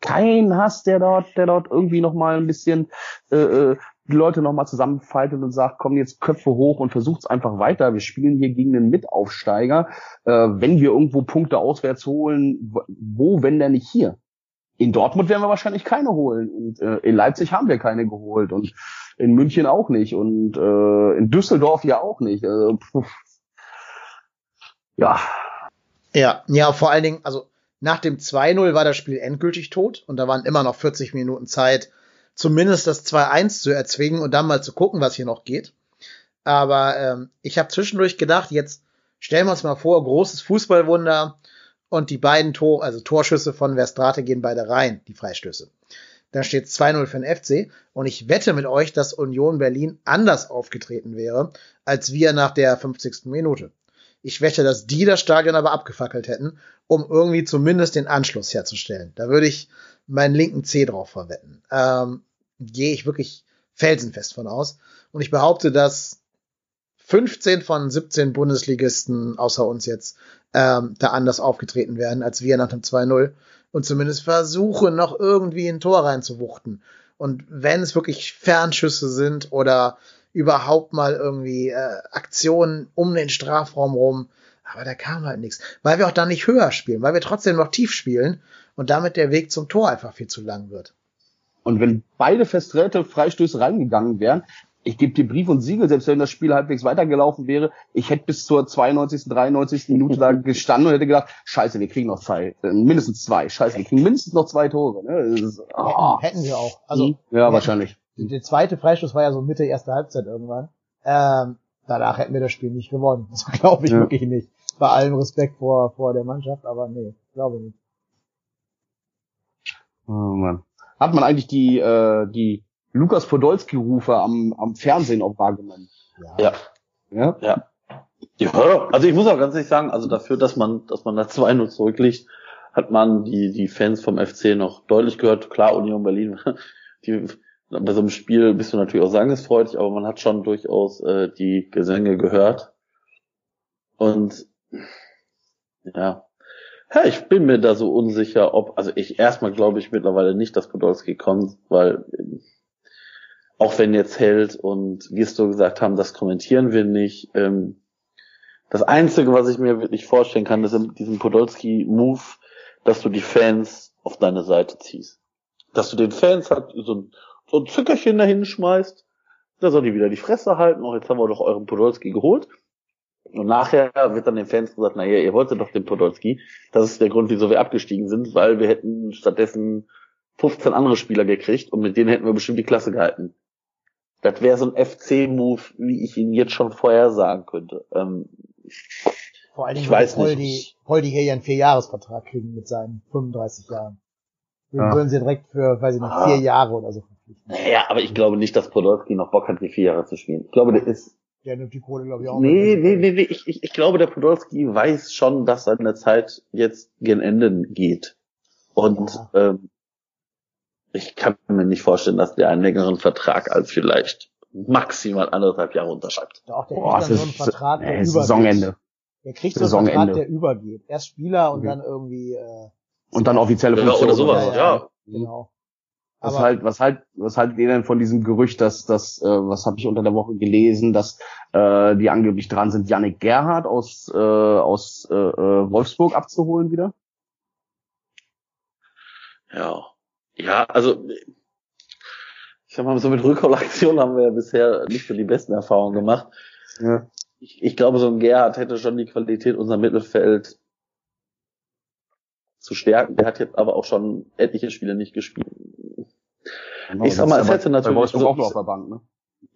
Kein Hass, der dort, der dort irgendwie noch mal ein bisschen äh, äh die Leute nochmal zusammenfaltet und sagt, komm jetzt Köpfe hoch und versucht's einfach weiter. Wir spielen hier gegen einen Mitaufsteiger. Äh, wenn wir irgendwo Punkte auswärts holen, wo, wenn der nicht hier? In Dortmund werden wir wahrscheinlich keine holen und äh, in Leipzig haben wir keine geholt und in München auch nicht und äh, in Düsseldorf ja auch nicht. Also, ja. Ja, ja, vor allen Dingen, also nach dem 2-0 war das Spiel endgültig tot und da waren immer noch 40 Minuten Zeit, zumindest das 2-1 zu erzwingen und dann mal zu gucken, was hier noch geht. Aber ähm, ich habe zwischendurch gedacht, jetzt stellen wir uns mal vor, großes Fußballwunder und die beiden Tor, also Torschüsse von Verstrate gehen beide rein, die Freistöße. Da steht 2-0 für den FC und ich wette mit euch, dass Union Berlin anders aufgetreten wäre, als wir nach der 50. Minute. Ich wette, dass die das Stadion aber abgefackelt hätten, um irgendwie zumindest den Anschluss herzustellen. Da würde ich meinen linken C drauf verwetten. Ähm, Gehe ich wirklich felsenfest von aus. Und ich behaupte, dass 15 von 17 Bundesligisten außer uns jetzt ähm, da anders aufgetreten werden als wir nach dem 2-0 und zumindest versuchen, noch irgendwie ein Tor reinzuwuchten. Und wenn es wirklich Fernschüsse sind oder überhaupt mal irgendwie äh, Aktionen um den Strafraum rum, aber da kam halt nichts. Weil wir auch da nicht höher spielen, weil wir trotzdem noch tief spielen und damit der Weg zum Tor einfach viel zu lang wird. Und wenn beide festgestellte Freistöße reingegangen wären, ich gebe dir Brief und Siegel, selbst wenn das Spiel halbwegs weitergelaufen wäre, ich hätte bis zur 92., 93. Minute da gestanden und hätte gedacht, scheiße, wir kriegen noch zwei, äh, mindestens zwei, scheiße, wir kriegen mindestens noch zwei Tore. Ne? Ist, oh. hätten, hätten, wir auch. Also, ja, wahrscheinlich. Der zweite Freistoß war ja so Mitte erste Halbzeit irgendwann. Ähm, danach hätten wir das Spiel nicht gewonnen. Das glaube ich ja. wirklich nicht. Bei allem Respekt vor, vor der Mannschaft, aber nee, glaube nicht. Oh Mann. Hat man eigentlich die, äh, die Lukas Podolski-Rufe am, am Fernsehen auch wahrgenommen? Ja. Ja. ja. Ja, also ich muss auch ganz ehrlich sagen, also dafür, dass man, dass man da 2-0 zurückliegt, hat man die, die Fans vom FC noch deutlich gehört. Klar, Union Berlin, die, bei so einem Spiel bist du natürlich auch sangesfreudig, aber man hat schon durchaus äh, die Gesänge gehört. Und ja, Ja, ich bin mir da so unsicher, ob, also ich erstmal glaube ich mittlerweile nicht, dass Podolski kommt, weil auch wenn jetzt Held und Gisto gesagt haben, das kommentieren wir nicht, ähm, das Einzige, was ich mir wirklich vorstellen kann, ist in diesem Podolski-Move, dass du die Fans auf deine Seite ziehst. Dass du den Fans halt so ein, so ein Zückerchen dahin schmeißt, da soll die wieder die Fresse halten, auch jetzt haben wir doch euren Podolski geholt. Und nachher wird dann den Fans gesagt, naja, ihr wolltet doch den Podolski. Das ist der Grund, wieso wir abgestiegen sind, weil wir hätten stattdessen 15 andere Spieler gekriegt und mit denen hätten wir bestimmt die Klasse gehalten. Das wäre so ein FC-Move, wie ich ihn jetzt schon vorher sagen könnte. Ähm, Vor allen Dingen, ich weiß Poldi, nicht. Poldi hier ja einen Vierjahresvertrag kriegen mit seinen 35 Jahren. Den ja. würden sie direkt für, weiß ich nicht, vier Jahre oder so verpflichten. Naja, aber ich glaube nicht, dass Podolski noch Bock hat, die vier Jahre zu spielen. Ich glaube, der ist der nimmt die Kohle, glaube ich, auch. Nee, nee, nee, nee. Ich, ich, ich glaube, der Podolski weiß schon, dass seine Zeit jetzt gen Ende geht. Und ja. ähm, ich kann mir nicht vorstellen, dass der einen längeren Vertrag als vielleicht maximal anderthalb Jahre unterschreibt. Doch, der Boah, kriegt dann so einen Vertrag, der äh, Saisonende. Der kriegt so einen Vertrag, der übergeht. Erst Spieler und okay. dann irgendwie äh, und dann offizielle Funktion. Oder sowas, ja. ja. Genau. Was halt, was halt, was halt ihr denn von diesem Gerücht, dass das, äh, was habe ich unter der Woche gelesen, dass äh, die angeblich dran sind, Yannick Gerhardt aus äh, aus äh, äh Wolfsburg abzuholen wieder? Ja, ja, also ich sag mal, so mit Rückholaktionen haben wir ja bisher nicht so die besten Erfahrungen gemacht. Ja. Ich, ich glaube, so ein Gerhard hätte schon die Qualität, unser Mittelfeld zu stärken. Der hat jetzt aber auch schon etliche Spiele nicht gespielt. Genau, ich sag mal, es hätte natürlich also, auch noch auf der Bank, ne?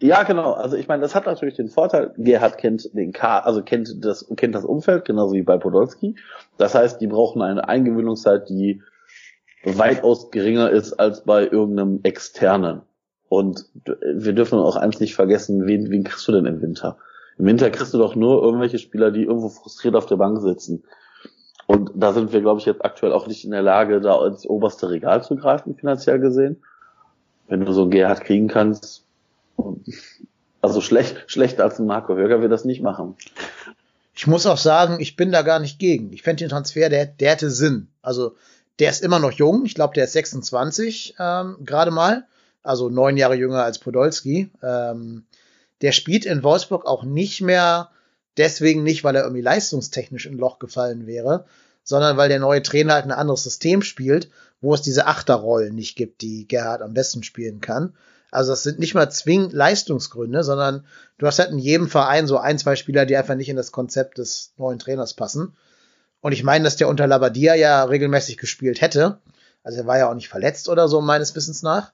Ja, genau. Also ich meine, das hat natürlich den Vorteil, Gerhard kennt den K, also kennt das, kennt das Umfeld, genauso wie bei Podolski. Das heißt, die brauchen eine Eingewöhnungszeit, die weitaus geringer ist als bei irgendeinem externen. Und wir dürfen auch eins nicht vergessen, wen, wen kriegst du denn im Winter? Im Winter kriegst du doch nur irgendwelche Spieler, die irgendwo frustriert auf der Bank sitzen. Und da sind wir, glaube ich, jetzt aktuell auch nicht in der Lage, da ins oberste Regal zu greifen, finanziell gesehen. Wenn du so einen Gerhard kriegen kannst, also schlecht, schlechter als ein Marco Höger wird das nicht machen. Ich muss auch sagen, ich bin da gar nicht gegen. Ich fände den Transfer, der, der hätte Sinn. Also, der ist immer noch jung. Ich glaube, der ist 26 ähm, gerade mal also neun Jahre jünger als Podolski. Ähm, der spielt in Wolfsburg auch nicht mehr deswegen nicht, weil er irgendwie leistungstechnisch in Loch gefallen wäre, sondern weil der neue Trainer halt ein anderes System spielt, wo es diese Achterrollen nicht gibt, die Gerhard am besten spielen kann. Also das sind nicht mal zwingend Leistungsgründe, sondern du hast halt in jedem Verein so ein, zwei Spieler, die einfach nicht in das Konzept des neuen Trainers passen. Und ich meine, dass der unter Labadia ja regelmäßig gespielt hätte. Also er war ja auch nicht verletzt oder so, meines Wissens nach.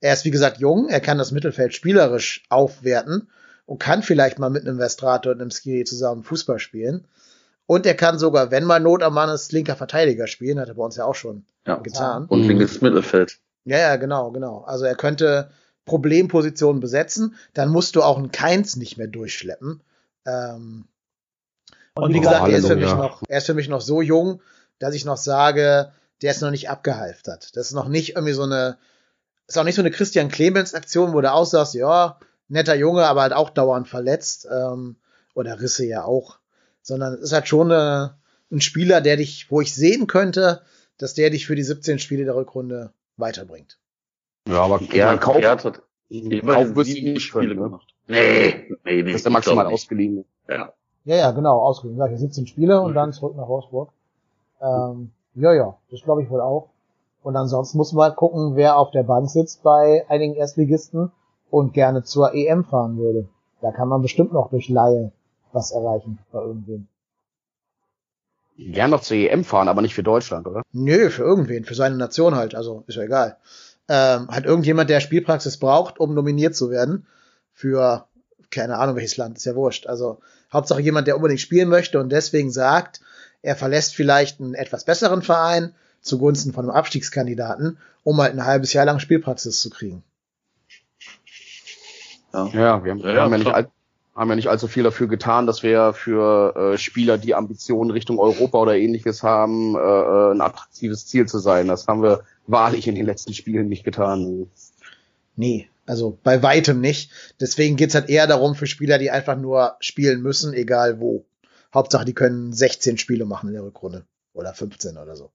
Er ist, wie gesagt, jung, er kann das Mittelfeld spielerisch aufwerten und kann vielleicht mal mit einem Vestrato und einem Skiri zusammen Fußball spielen. Und er kann sogar, wenn mal Not am Mann ist, linker Verteidiger spielen, hat er bei uns ja auch schon ja. getan. Und linkes Mittelfeld. Ja, ja, genau, genau. Also er könnte Problempositionen besetzen, dann musst du auch einen Keins nicht mehr durchschleppen. Ähm, und, und wie gesagt, er ist, für mich ja. noch, er ist für mich noch so jung, dass ich noch sage, der ist noch nicht abgehalftert. Das ist noch nicht irgendwie so eine, ist auch nicht so eine Christian Clemens-Aktion, wo du aussahst, ja, netter Junge, aber halt auch dauernd verletzt. Ähm, oder Risse ja auch. Sondern es ist halt schon eine, ein Spieler, der dich, wo ich sehen könnte, dass der dich für die 17 Spiele der Rückrunde weiterbringt. Ja, aber ja, Kauf, Gerd hat Kauf du nicht Spiele gemacht. Nee, nee, nee. Das ist der maximal ausgeliehen. Ja. Ja, ja, genau, ausgeliehen. Ja, 17 Spiele und dann zurück nach Wolfsburg. Ähm, ja, ja, das glaube ich wohl auch. Und ansonsten muss man halt gucken, wer auf der Bank sitzt bei einigen Erstligisten und gerne zur EM fahren würde. Da kann man bestimmt noch durch Laie was erreichen bei irgendwem. Gern noch zur EM fahren, aber nicht für Deutschland, oder? Nö, für irgendwen, für seine Nation halt, also ist ja egal. Ähm, hat irgendjemand, der Spielpraxis braucht, um nominiert zu werden für keine Ahnung welches Land, ist ja wurscht. Also Hauptsache jemand, der unbedingt spielen möchte und deswegen sagt, er verlässt vielleicht einen etwas besseren Verein, zugunsten von einem Abstiegskandidaten, um halt ein halbes Jahr lang Spielpraxis zu kriegen. Ja, ja wir, haben, ja, wir haben, ja nicht all, haben ja nicht allzu viel dafür getan, dass wir für äh, Spieler, die Ambitionen Richtung Europa oder ähnliches haben, äh, äh, ein attraktives Ziel zu sein. Das haben wir wahrlich in den letzten Spielen nicht getan. Nee, also bei weitem nicht. Deswegen geht's halt eher darum für Spieler, die einfach nur spielen müssen, egal wo. Hauptsache, die können 16 Spiele machen in der Rückrunde. Oder 15 oder so.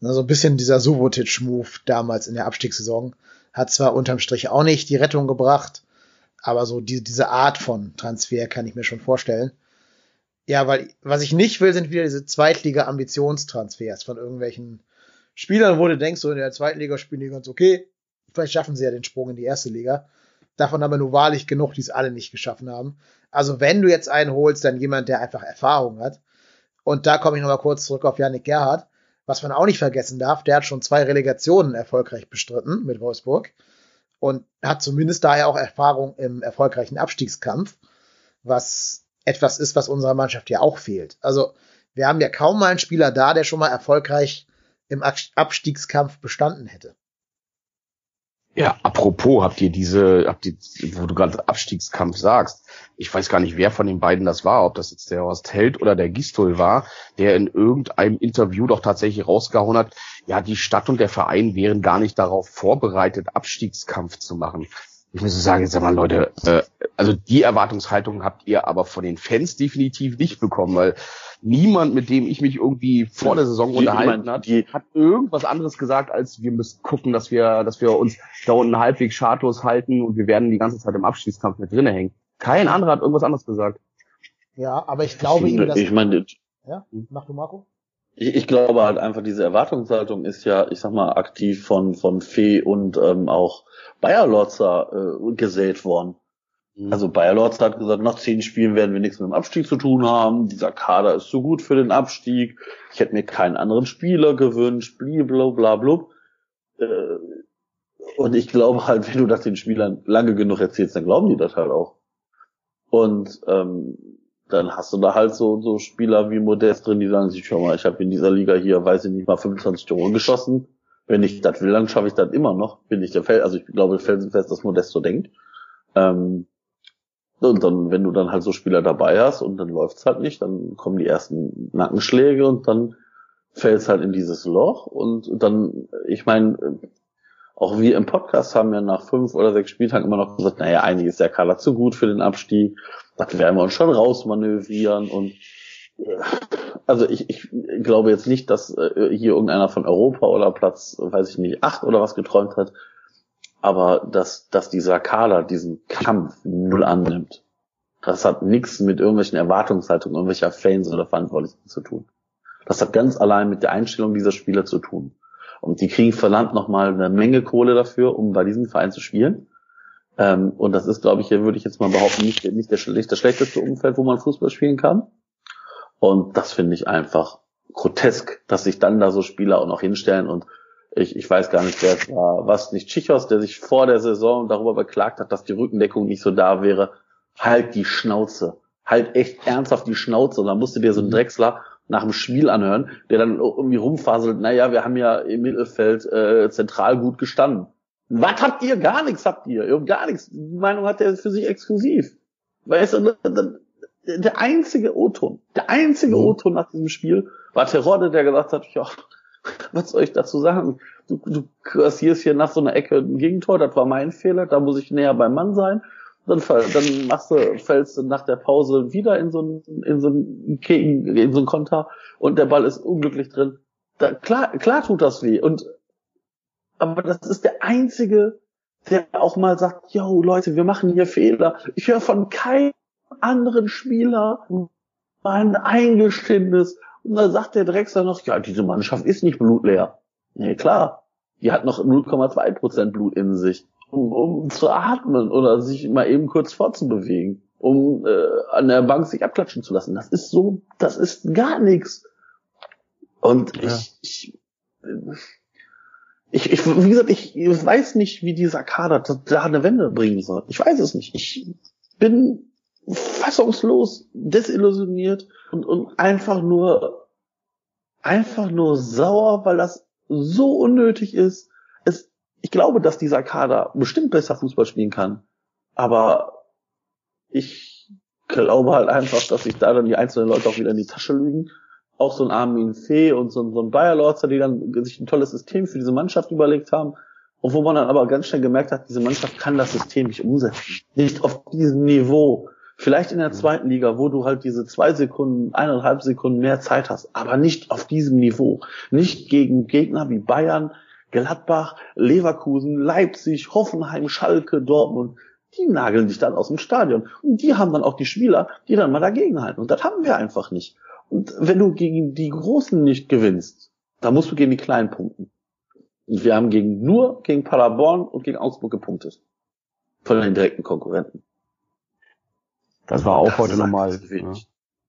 So ein bisschen dieser Subotic-Move damals in der Abstiegssaison hat zwar unterm Strich auch nicht die Rettung gebracht, aber so die, diese Art von Transfer kann ich mir schon vorstellen. Ja, weil was ich nicht will, sind wieder diese Zweitliga-Ambitionstransfers von irgendwelchen Spielern, wo du denkst, so in der zweiten Liga spielen die ganz okay. Vielleicht schaffen sie ja den Sprung in die erste Liga. Davon aber nur wahrlich genug, die es alle nicht geschaffen haben. Also wenn du jetzt einen holst, dann jemand, der einfach Erfahrung hat. Und da komme ich nochmal kurz zurück auf Yannick Gerhardt. Was man auch nicht vergessen darf, der hat schon zwei Relegationen erfolgreich bestritten mit Wolfsburg und hat zumindest daher auch Erfahrung im erfolgreichen Abstiegskampf, was etwas ist, was unserer Mannschaft ja auch fehlt. Also wir haben ja kaum mal einen Spieler da, der schon mal erfolgreich im Abstiegskampf bestanden hätte. Ja, apropos, habt ihr diese, habt ihr, wo du gerade Abstiegskampf sagst, ich weiß gar nicht, wer von den beiden das war, ob das jetzt der Horst Held oder der Gistol war, der in irgendeinem Interview doch tatsächlich rausgehauen hat, ja, die Stadt und der Verein wären gar nicht darauf vorbereitet, Abstiegskampf zu machen. Ich muss sagen, sag mal, Leute, äh, also die Erwartungshaltung habt ihr aber von den Fans definitiv nicht bekommen, weil niemand, mit dem ich mich irgendwie vor der Saison die, unterhalten hat, hat irgendwas anderes gesagt, als wir müssen gucken, dass wir, dass wir uns da unten halbwegs schadlos halten und wir werden die ganze Zeit im Abschießkampf mit drinnen hängen. Kein anderer hat irgendwas anderes gesagt. Ja, aber ich glaube ich, ihm, dass... Ich meine... Ja, mach du, Marco? Ich, ich glaube halt einfach, diese Erwartungshaltung ist ja, ich sag mal, aktiv von, von Fee und ähm, auch Bayer Lorzer äh, gesät worden. Mhm. Also Bayer Lorz hat gesagt, nach zehn Spielen werden wir nichts mit dem Abstieg zu tun haben. Dieser Kader ist so gut für den Abstieg. Ich hätte mir keinen anderen Spieler gewünscht. Blablabla. Äh, und ich glaube halt, wenn du das den Spielern lange genug erzählst, dann glauben die das halt auch. Und ähm, dann hast du da halt so, so Spieler wie Modest drin, die sagen sich, schau mal, ich habe in dieser Liga hier, weiß ich nicht, mal 25 Tore geschossen. Wenn ich das will, dann schaffe ich das immer noch. Bin ich der Fel also ich glaube felsenfest, dass Modest so denkt. Ähm, und dann, wenn du dann halt so Spieler dabei hast und dann läuft's halt nicht, dann kommen die ersten Nackenschläge und dann fällt's halt in dieses Loch und dann, ich meine, auch wir im Podcast haben ja nach fünf oder sechs Spieltagen immer noch gesagt, naja, eigentlich ist der Kader zu gut für den Abstieg, das werden wir uns schon rausmanövrieren und äh, also ich, ich glaube jetzt nicht, dass äh, hier irgendeiner von Europa oder Platz, weiß ich nicht, acht oder was geträumt hat, aber dass, dass dieser Kader diesen Kampf null annimmt, das hat nichts mit irgendwelchen Erwartungshaltungen irgendwelcher Fans oder Verantwortlichen zu tun. Das hat ganz allein mit der Einstellung dieser Spieler zu tun. Und die kriegen verlangt nochmal eine Menge Kohle dafür, um bei diesem Verein zu spielen. Ähm, und das ist, glaube ich, hier würde ich jetzt mal behaupten, nicht, nicht, der, nicht das schlechteste Umfeld, wo man Fußball spielen kann. Und das finde ich einfach grotesk, dass sich dann da so Spieler auch noch hinstellen und ich, ich weiß gar nicht, wer es war, was nicht Chichos, der sich vor der Saison darüber beklagt hat, dass die Rückendeckung nicht so da wäre. Halt die Schnauze. Halt echt ernsthaft die Schnauze. Und dann musste dir so ein mhm. Drechsler nach dem Spiel anhören, der dann irgendwie rumfaselt, naja, wir haben ja im Mittelfeld äh, zentral gut gestanden. Was habt ihr? Gar nichts habt ihr. gar nichts. Die Meinung hat er für sich exklusiv. Weißt du, der einzige O-Ton, der einzige mhm. O-Ton nach diesem Spiel war Terodde, der gesagt hat, ja, was soll ich dazu sagen? Du, du kassierst hier nach so einer Ecke ein Gegentor, das war mein Fehler, da muss ich näher beim Mann sein. Dann, dann machst du, fällst du nach der Pause wieder in so ein, in so ein, in so ein Konter und der Ball ist unglücklich drin. Da, klar, klar tut das weh. Und, aber das ist der einzige, der auch mal sagt, yo, Leute, wir machen hier Fehler. Ich höre von keinem anderen Spieler mal ein Eingeständnis, und dann sagt der Drechsler noch, ja, diese Mannschaft ist nicht blutleer. Nee, klar. Die hat noch 0,2 Prozent Blut in sich, um, um zu atmen oder sich mal eben kurz vorzubewegen, um äh, an der Bank sich abklatschen zu lassen. Das ist so, das ist gar nichts. Und ja. ich, ich, ich, ich, wie gesagt, ich, weiß nicht, wie dieser Kader da eine Wende bringen soll. Ich weiß es nicht. Ich bin fassungslos, desillusioniert und, und einfach nur, einfach nur sauer, weil das so unnötig ist. Es, ich glaube, dass dieser Kader bestimmt besser Fußball spielen kann, aber ich glaube halt einfach, dass sich da dann die einzelnen Leute auch wieder in die Tasche lügen. Auch so ein Armin Fee und so, so ein Bayer Lorzer, die dann sich ein tolles System für diese Mannschaft überlegt haben. Und wo man dann aber ganz schnell gemerkt hat, diese Mannschaft kann das System nicht umsetzen. Nicht auf diesem Niveau Vielleicht in der zweiten Liga, wo du halt diese zwei Sekunden, eineinhalb Sekunden mehr Zeit hast, aber nicht auf diesem Niveau. Nicht gegen Gegner wie Bayern, Gladbach, Leverkusen, Leipzig, Hoffenheim, Schalke, Dortmund. Die nageln dich dann aus dem Stadion. Und die haben dann auch die Spieler, die dann mal dagegenhalten. Und das haben wir einfach nicht. Und wenn du gegen die Großen nicht gewinnst, dann musst du gegen die Kleinen punkten. Und wir haben gegen, nur gegen Paderborn und gegen Augsburg gepunktet. Von den direkten Konkurrenten. Das war auch das heute nochmal. Ja.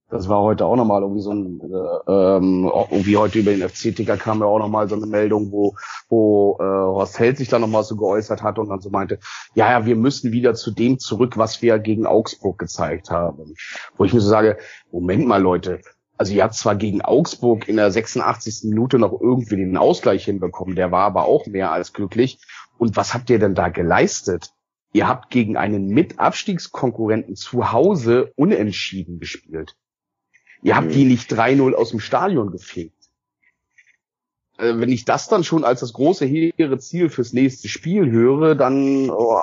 Das war heute auch nochmal irgendwie so ein, äh, ähm, irgendwie heute über den FC-Ticker kam ja auch nochmal so eine Meldung, wo, wo äh, Horst Held sich da nochmal so geäußert hat und dann so meinte, ja, ja, wir müssen wieder zu dem zurück, was wir gegen Augsburg gezeigt haben. Wo ich mir so sage, Moment mal, Leute, also ihr habt zwar gegen Augsburg in der 86. Minute noch irgendwie den Ausgleich hinbekommen, der war aber auch mehr als glücklich. Und was habt ihr denn da geleistet? Ihr habt gegen einen Mitabstiegskonkurrenten zu Hause unentschieden gespielt. Ihr habt mhm. die nicht 3-0 aus dem Stadion gefegt. Also wenn ich das dann schon als das große, hehre Ziel fürs nächste Spiel höre, dann oh,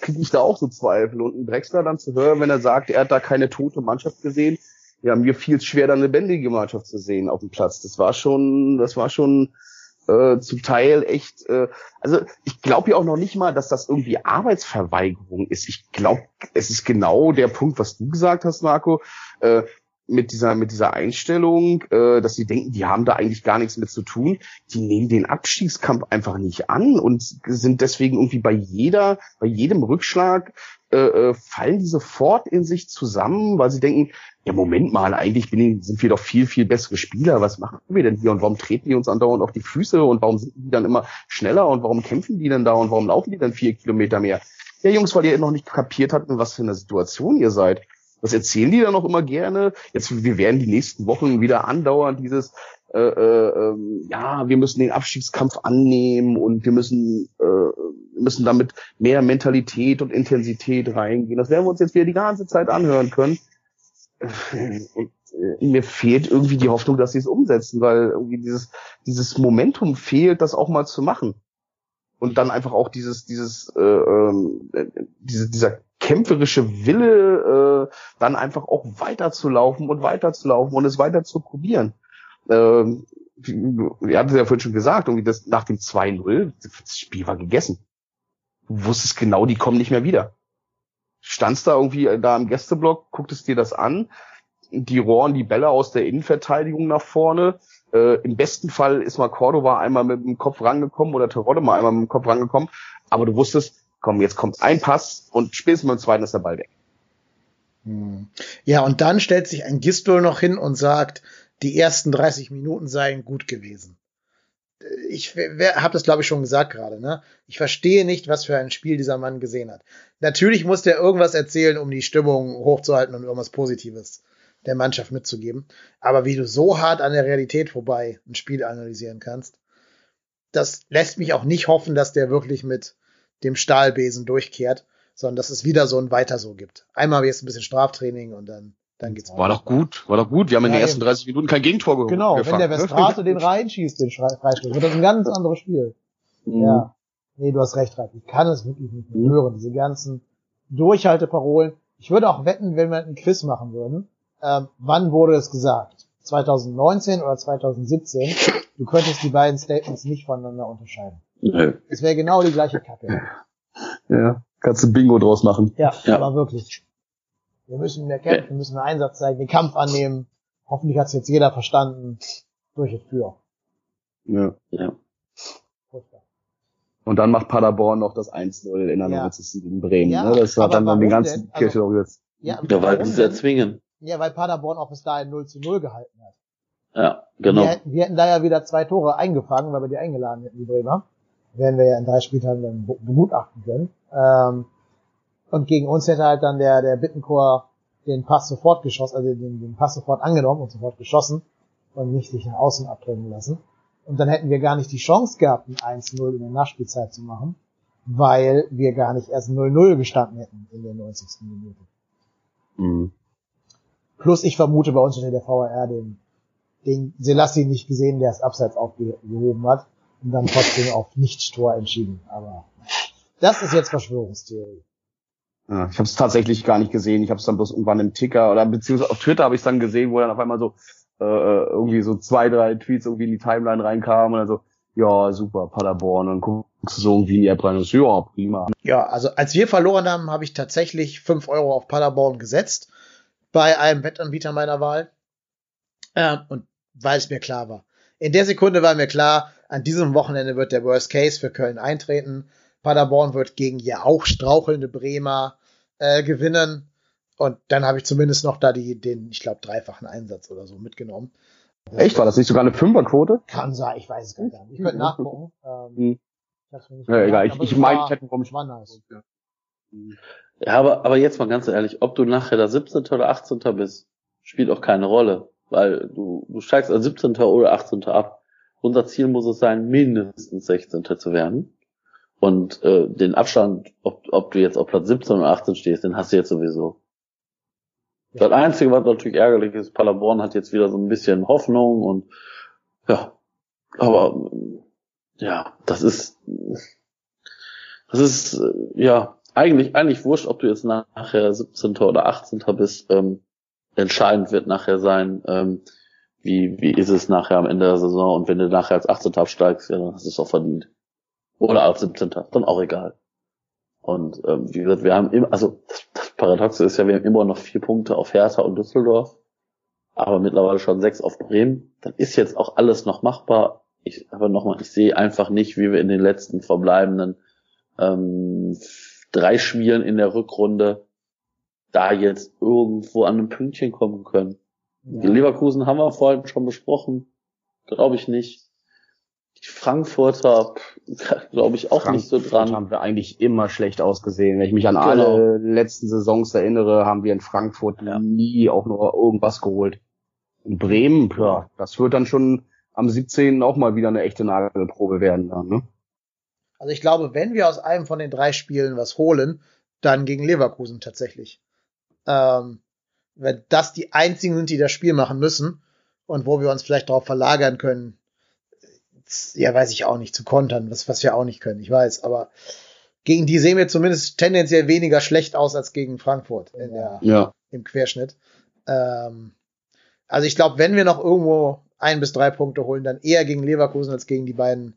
kriege ich da auch so Zweifel. Und ein Drexler dann zu hören, wenn er sagt, er hat da keine tote Mannschaft gesehen, ja, mir fiel es schwer, da eine lebendige Mannschaft zu sehen auf dem Platz. Das war schon, das war schon äh, zum Teil echt, äh, also ich glaube ja auch noch nicht mal, dass das irgendwie Arbeitsverweigerung ist. Ich glaube, es ist genau der Punkt, was du gesagt hast, Marco. Äh, mit dieser mit dieser Einstellung, äh, dass sie denken, die haben da eigentlich gar nichts mit zu tun, die nehmen den Abstiegskampf einfach nicht an und sind deswegen irgendwie bei jeder bei jedem Rückschlag äh, äh, fallen die sofort in sich zusammen, weil sie denken, ja Moment mal, eigentlich bin, sind wir doch viel viel bessere Spieler. Was machen wir denn hier und warum treten die uns andauernd auf die Füße und warum sind die dann immer schneller und warum kämpfen die denn da und warum laufen die dann vier Kilometer mehr? Ja Jungs, weil ihr noch nicht kapiert habt, in was für einer Situation ihr seid. Das erzählen die dann auch immer gerne. Jetzt, wir werden die nächsten Wochen wieder andauernd dieses, äh, äh, ähm, ja, wir müssen den Abstiegskampf annehmen und wir müssen, äh, müssen damit mehr Mentalität und Intensität reingehen. Das werden wir uns jetzt wieder die ganze Zeit anhören können. Und äh, mir fehlt irgendwie die Hoffnung, dass sie es umsetzen, weil irgendwie dieses, dieses Momentum fehlt, das auch mal zu machen. Und dann einfach auch dieses, dieses, äh, ähm, äh, diese, dieser kämpferische Wille, äh, dann einfach auch weiterzulaufen und weiterzulaufen und es weiter zu probieren. Ähm, wir hatten ja vorhin schon gesagt, irgendwie das, nach dem 2-0, das Spiel war gegessen. Du wusstest genau, die kommen nicht mehr wieder. Standst da irgendwie da im Gästeblock, gucktest dir das an, die rohren die Bälle aus der Innenverteidigung nach vorne. Äh, Im besten Fall ist mal Cordova einmal mit dem Kopf rangekommen oder Terodde mal einmal mit dem Kopf rangekommen. Aber du wusstest, komm, jetzt kommt ein Pass und spätestens beim zweiten ist der Ball weg. Hm. Ja, und dann stellt sich ein Gistol noch hin und sagt, die ersten 30 Minuten seien gut gewesen. Ich habe das, glaube ich, schon gesagt gerade. Ne? Ich verstehe nicht, was für ein Spiel dieser Mann gesehen hat. Natürlich muss der irgendwas erzählen, um die Stimmung hochzuhalten und irgendwas Positives der Mannschaft mitzugeben. Aber wie du so hart an der Realität vorbei ein Spiel analysieren kannst, das lässt mich auch nicht hoffen, dass der wirklich mit dem Stahlbesen durchkehrt, sondern dass es wieder so ein Weiter so gibt. Einmal jetzt ein bisschen Straftraining und dann dann geht's War doch gut, war doch gut. Wir haben ja, in den ersten 30 Minuten kein Gegentor geholt. Genau, gefangen. wenn der Westrate den reinschießt, den Freistoß, wird das ein ganz anderes Spiel. Mhm. Ja. Nee, du hast recht, Ralf. Ich kann es wirklich nicht mehr hören, diese ganzen Durchhalteparolen. Ich würde auch wetten, wenn wir einen Quiz machen würden, ähm, wann wurde es gesagt? 2019 oder 2017? Du könntest die beiden Statements nicht voneinander unterscheiden. Nee. Es wäre genau die gleiche Kacke. Ja, kannst du Bingo draus machen. Ja, ja. aber wirklich. Wir müssen mehr kämpfen, wir müssen mehr Einsatz zeigen, den Kampf annehmen. Hoffentlich hat es jetzt jeder verstanden. Durch und für. Ja. ja. Und dann macht Paderborn noch das 1-0 in der ja. 90. gegen Bremen. Ja, ne? Das hat dann, dann den ganzen denn? Kirche also, jetzt. Ja, da wollten sie erzwingen. Ja, weil Paderborn auch bis dahin 0 zu 0 gehalten hat. Ja, genau. Wir, wir hätten da ja wieder zwei Tore eingefangen, weil wir die eingeladen hätten, die Bremer werden wir ja in drei Spieltagen dann begutachten können. Ähm, und gegen uns hätte halt dann der, der Bittenchor den Pass sofort geschossen, also den, den Pass sofort angenommen und sofort geschossen und nicht sich nach außen abdrängen lassen. Und dann hätten wir gar nicht die Chance gehabt, ein 1-0 in der Nachspielzeit zu machen, weil wir gar nicht erst 0-0 gestanden hätten in der 90. Minute. Mhm. Plus ich vermute, bei uns hätte der VAR den, den Selassie nicht gesehen, der es abseits aufgehoben hat und dann trotzdem auf Nicht-Tor entschieden. Aber das ist jetzt Verschwörungstheorie. Ja, ich habe es tatsächlich gar nicht gesehen. Ich habe es dann bloß irgendwann im Ticker oder beziehungsweise auf Twitter habe ich dann gesehen, wo dann auf einmal so äh, äh, irgendwie so zwei, drei Tweets irgendwie in die Timeline reinkamen und dann so, ja, super, Paderborn. Und dann guckst du so irgendwie in die App rein und so, ja, prima. Ja, also als wir verloren haben, habe ich tatsächlich fünf Euro auf Paderborn gesetzt bei einem Wettanbieter meiner Wahl. Ähm, und weil es mir klar war. In der Sekunde war mir klar, an diesem Wochenende wird der Worst Case für Köln eintreten. Paderborn wird gegen ja auch strauchelnde Bremer äh, gewinnen. Und dann habe ich zumindest noch da die, den, ich glaube, dreifachen Einsatz oder so mitgenommen. Echt? War das nicht sogar eine Fünferquote? Kann sein, ich weiß es gar nicht. Ich könnte nachgucken. Ähm, Hm. ich Ja, egal. Ich, aber ich meine, ich hätte es war nice. Ja, aber, aber jetzt mal ganz ehrlich, ob du nachher der 17. oder 18. bist, spielt auch keine Rolle. Weil du, du steigst als 17. oder 18. ab. Unser Ziel muss es sein, mindestens 16. zu werden. Und äh, den Abstand, ob, ob du jetzt auf Platz 17 oder 18 stehst, den hast du jetzt sowieso. Das Einzige, was natürlich ärgerlich ist, Paderborn hat jetzt wieder so ein bisschen Hoffnung und ja, aber ja, das ist das ist äh, ja eigentlich eigentlich wurscht, ob du jetzt nachher 17. oder 18. bist. Ähm, entscheidend wird nachher sein, ähm, wie wie ist es nachher am Ende der Saison und wenn du nachher als 18. absteigst, ja, dann hast du es auch verdient. Oder als 17. dann auch egal. Und ähm, wie gesagt, wir haben immer, also das, das Paradoxe ist ja, wir haben immer noch vier Punkte auf Hertha und Düsseldorf, aber mittlerweile schon sechs auf Bremen. Dann ist jetzt auch alles noch machbar. Ich, aber nochmal, ich sehe einfach nicht, wie wir in den letzten verbleibenden ähm, drei Spielen in der Rückrunde da jetzt irgendwo an ein Pünktchen kommen können. Die Leverkusen haben wir vorhin schon besprochen. Glaube ich nicht. Die Frankfurter, glaube ich auch nicht so Frankfurt dran. haben wir eigentlich immer schlecht ausgesehen. Wenn ich mich an Genau. alle letzten Saisons erinnere, haben wir in Frankfurt Ja. nie auch nur irgendwas geholt. In Bremen, ja, das wird dann schon am 17. auch mal wieder eine echte Nagelprobe werden. Dann, ne? Also ich glaube, wenn wir aus einem von den drei Spielen was holen, dann gegen Leverkusen tatsächlich. Ähm, wenn das die einzigen sind, die das Spiel machen müssen und wo wir uns vielleicht darauf verlagern können, ja, weiß ich auch nicht, zu kontern, was, was wir auch nicht können, ich weiß, aber gegen die sehen wir zumindest tendenziell weniger schlecht aus als gegen Frankfurt der, Ja. im Querschnitt. Ähm, also ich glaube, wenn wir noch irgendwo ein bis drei Punkte holen, dann eher gegen Leverkusen als gegen die beiden,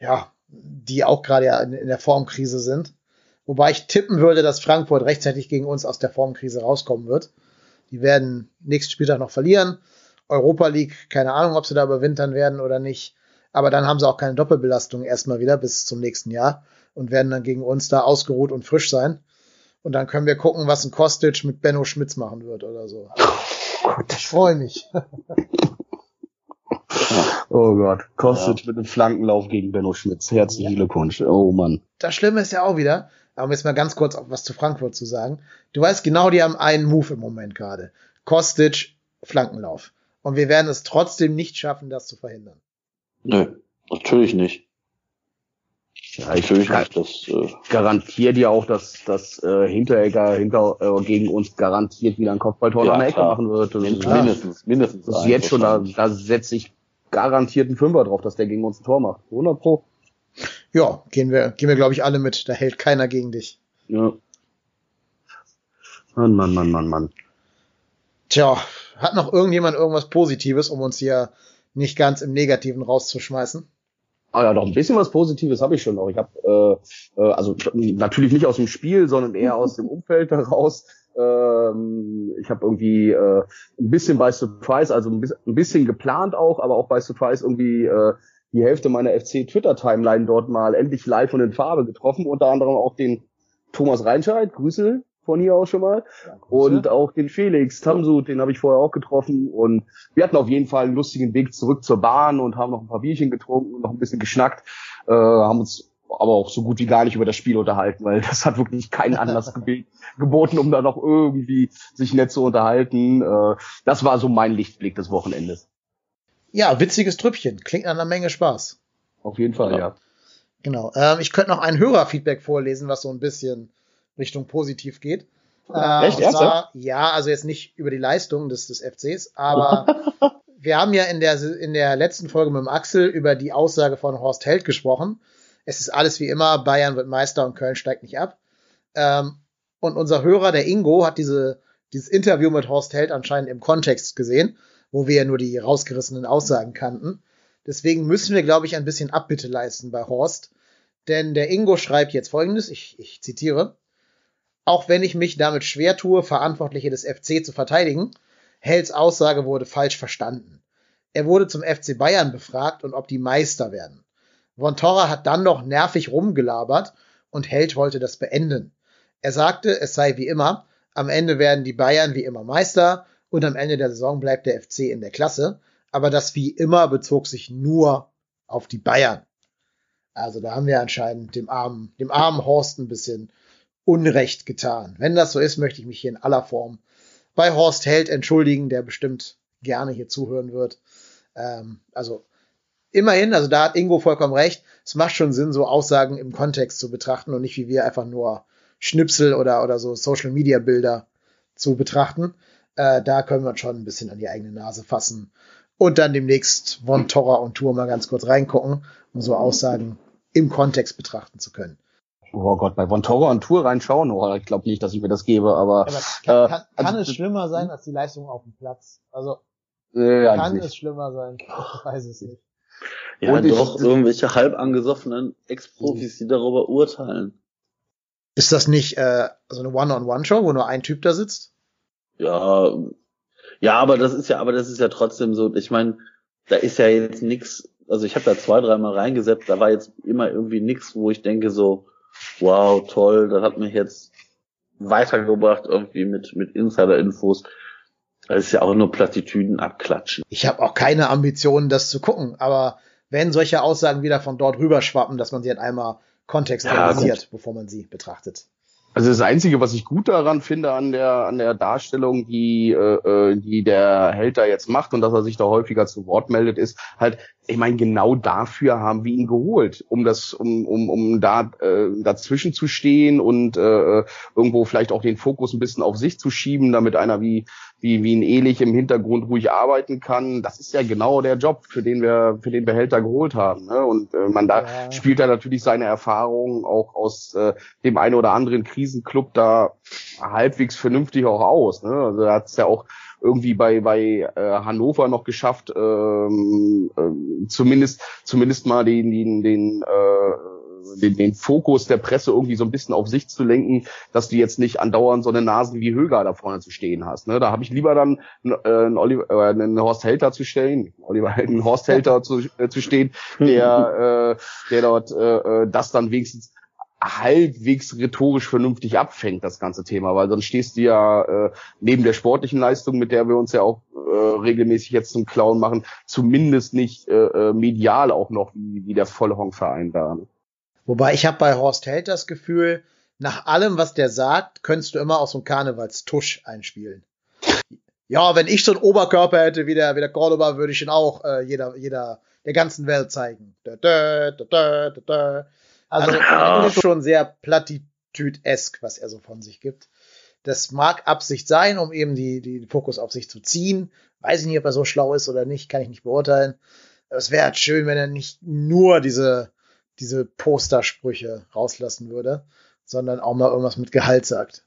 ja, die auch gerade ja in, in der Formkrise sind. Wobei ich tippen würde, dass Frankfurt rechtzeitig gegen uns aus der Formkrise rauskommen wird. Die werden nächsten Spieltag noch verlieren. Europa League, keine Ahnung, ob sie da überwintern werden oder nicht. Aber dann haben sie auch keine Doppelbelastung erstmal wieder bis zum nächsten Jahr und werden dann gegen uns da ausgeruht und frisch sein. Und dann können wir gucken, was ein Kostic mit Benno Schmitz machen wird oder so. Ich freue mich. Oh Gott, kostet mit einem Flankenlauf gegen Benno Schmitz. Herzlichen Glückwunsch. Oh Mann. Das Schlimme ist ja auch wieder, aber jetzt mal ganz kurz auch was zu Frankfurt zu sagen. Du weißt genau, die haben einen Move im Moment gerade. Kostic, Flankenlauf. Und wir werden es trotzdem nicht schaffen, das zu verhindern. Nö, natürlich nicht. Ja, ich Natürlich kann, nicht. Das, äh, garantiere dir auch, dass, dass äh, Hinteregger hinter, äh, gegen uns garantiert wieder ein Kopfballtor Ja, an der Ecke klar. machen wird. Mindestens, mindestens. das ist jetzt schon, da, da setze ich garantiert einen Fünfer drauf, dass der gegen uns ein Tor macht. 100 Pro. Ja, gehen wir, gehen wir, glaube ich, alle mit. Da hält keiner gegen dich. Ja. Mann, Mann, Mann, Mann, Mann. Tja, hat noch irgendjemand irgendwas Positives, um uns hier nicht ganz im Negativen rauszuschmeißen? Ah ja, doch ein bisschen was Positives habe ich schon noch. Ich habe äh, äh, also natürlich nicht aus dem Spiel, sondern eher aus dem Umfeld heraus. Ähm, ich habe irgendwie äh, ein bisschen bei Surprise, also ein bisschen, ein bisschen geplant auch, aber auch bei Surprise irgendwie äh, die Hälfte meiner FC Twitter Timeline dort mal endlich live und in Farbe getroffen. Unter anderem auch den Thomas Reinscheid, Grüße von hier aus schon mal. Und auch den Felix Tamsut, den habe ich vorher auch getroffen. Und wir hatten auf jeden Fall einen lustigen Weg zurück zur Bahn und haben noch ein paar Bierchen getrunken und noch ein bisschen geschnackt. Äh, haben uns aber auch so gut wie gar nicht über das Spiel unterhalten, weil das hat wirklich keinen Anlass ge geboten, um da noch irgendwie sich nett zu unterhalten. Äh, das war so mein Lichtblick des Wochenendes. Ja, witziges Trüppchen. Klingt nach einer Menge Spaß. Auf jeden Fall, Ja. ja. Genau. Ähm, ich könnte noch ein Hörerfeedback vorlesen, was so ein bisschen Richtung positiv geht. Äh, Echt? und zwar, ja, also jetzt nicht über die Leistung des, des FCs, aber wir haben ja in der, in der letzten Folge mit dem Axel über die Aussage von Horst Held gesprochen. Es ist alles wie immer, Bayern wird Meister und Köln steigt nicht ab. Ähm, Und unser Hörer, der Ingo, hat diese, dieses Interview mit Horst Held anscheinend im Kontext gesehen, wo wir ja nur die rausgerissenen Aussagen kannten. Deswegen müssen wir, glaube ich, ein bisschen Abbitte leisten bei Horst. Denn der Ingo schreibt jetzt folgendes, ich, ich zitiere. Auch wenn ich mich damit schwer tue, Verantwortliche des FC zu verteidigen, Hells Aussage wurde falsch verstanden. Er wurde zum FC Bayern befragt und ob die Meister werden. Von Torra hat dann noch nervig rumgelabert und Held wollte das beenden. Er sagte, es sei wie immer, am Ende werden die Bayern wie immer Meister und am Ende der Saison bleibt der FC in der Klasse. Aber das wie immer bezog sich nur auf die Bayern. Also da haben wir anscheinend dem armen, dem armen Horst ein bisschen Unrecht getan. Wenn das so ist, möchte ich mich hier in aller Form bei Horst Held entschuldigen, der bestimmt gerne hier zuhören wird. Ähm, also immerhin, also da hat Ingo vollkommen recht. Es macht schon Sinn, so Aussagen im Kontext zu betrachten und nicht wie wir einfach nur Schnipsel oder, oder so Social Media Bilder zu betrachten. Äh, da können wir uns schon ein bisschen an die eigene Nase fassen und dann demnächst Von Torra und Tour mal ganz kurz reingucken, um so Aussagen im Kontext betrachten zu können. Oh Gott, bei Von Torra und Tour reinschauen, oh, ich glaube nicht, dass ich mir das gebe, aber, aber kann, äh, kann, kann also, es schlimmer sein als die Leistung auf dem Platz? Also äh, kann es schlimmer sein? Ich weiß es nicht. Ja, und doch, ich, irgendwelche halb angesoffenen Ex-Profis, die darüber urteilen. Ist das nicht äh, so eine One-on-One-Show, wo nur ein Typ da sitzt? Ja, ja, aber das ist ja, aber das ist ja trotzdem so. Ich meine, da ist ja jetzt nix. Also ich habe da zwei, dreimal reingesetzt. Da war jetzt immer irgendwie nix, wo ich denke so, wow, toll, das hat mich jetzt weitergebracht irgendwie mit mit Insider-Infos. Das ist ja auch nur Plattitüden abklatschen. Ich habe auch keine Ambitionen, das zu gucken, aber wenn solche Aussagen wieder von dort rüberschwappen, dass man sie halt einmal kontextualisiert, ja, bevor man sie betrachtet. Also das Einzige, was ich gut daran finde an der an der Darstellung, die äh, äh, die der Held da jetzt macht und dass er sich da häufiger zu Wort meldet, ist halt, ich meine, genau dafür haben wir ihn geholt, um das, um um um da äh, dazwischen zu stehen und äh, irgendwo vielleicht auch den Fokus ein bisschen auf sich zu schieben, damit einer wie wie, wie ein Elich im Hintergrund ruhig arbeiten kann. Das ist ja genau der Job, für den wir, für den Behälter geholt haben. Ne? Und äh, man da ja. spielt er natürlich seine Erfahrungen auch aus äh, dem einen oder anderen Krisenclub da halbwegs vernünftig auch aus. Ne? Also er hat es ja auch irgendwie bei bei äh, Hannover noch geschafft, ähm, äh, zumindest zumindest mal den den den äh, den, den Fokus der Presse irgendwie so ein bisschen auf sich zu lenken, dass du jetzt nicht andauernd so eine Nasen wie Höger da vorne zu stehen hast. Ne? Da habe ich lieber dann äh, einen, Oliver, äh, einen Horst Helter zu stellen, Oliver, einen Horst Helter zu, äh, zu stehen, der, äh, der dort äh, äh, das dann wenigstens halbwegs rhetorisch vernünftig abfängt, das ganze Thema, weil sonst stehst du ja äh, neben der sportlichen Leistung, mit der wir uns ja auch äh, regelmäßig jetzt zum Clown machen, zumindest nicht äh, äh medial auch noch wie, wie der volle Honk-Verein da. Ne? Wobei ich habe bei Horst Held das Gefühl, nach allem, was der sagt, könntest du immer aus so einem Karnevalstusch einspielen. Ja, wenn ich so einen Oberkörper hätte wie der, wie der Cordoba, würde ich ihn auch äh, jeder, jeder der ganzen Welt zeigen. Da, da, da, da, da. Also das ist schon sehr platitüd-esk, was er so von sich gibt. Das mag Absicht sein, um eben die, die Fokus auf sich zu ziehen. Weiß ich nicht, ob er so schlau ist oder nicht, kann ich nicht beurteilen. Es wäre halt schön, wenn er nicht nur diese diese Postersprüche rauslassen würde, sondern auch mal irgendwas mit Gehalt sagt.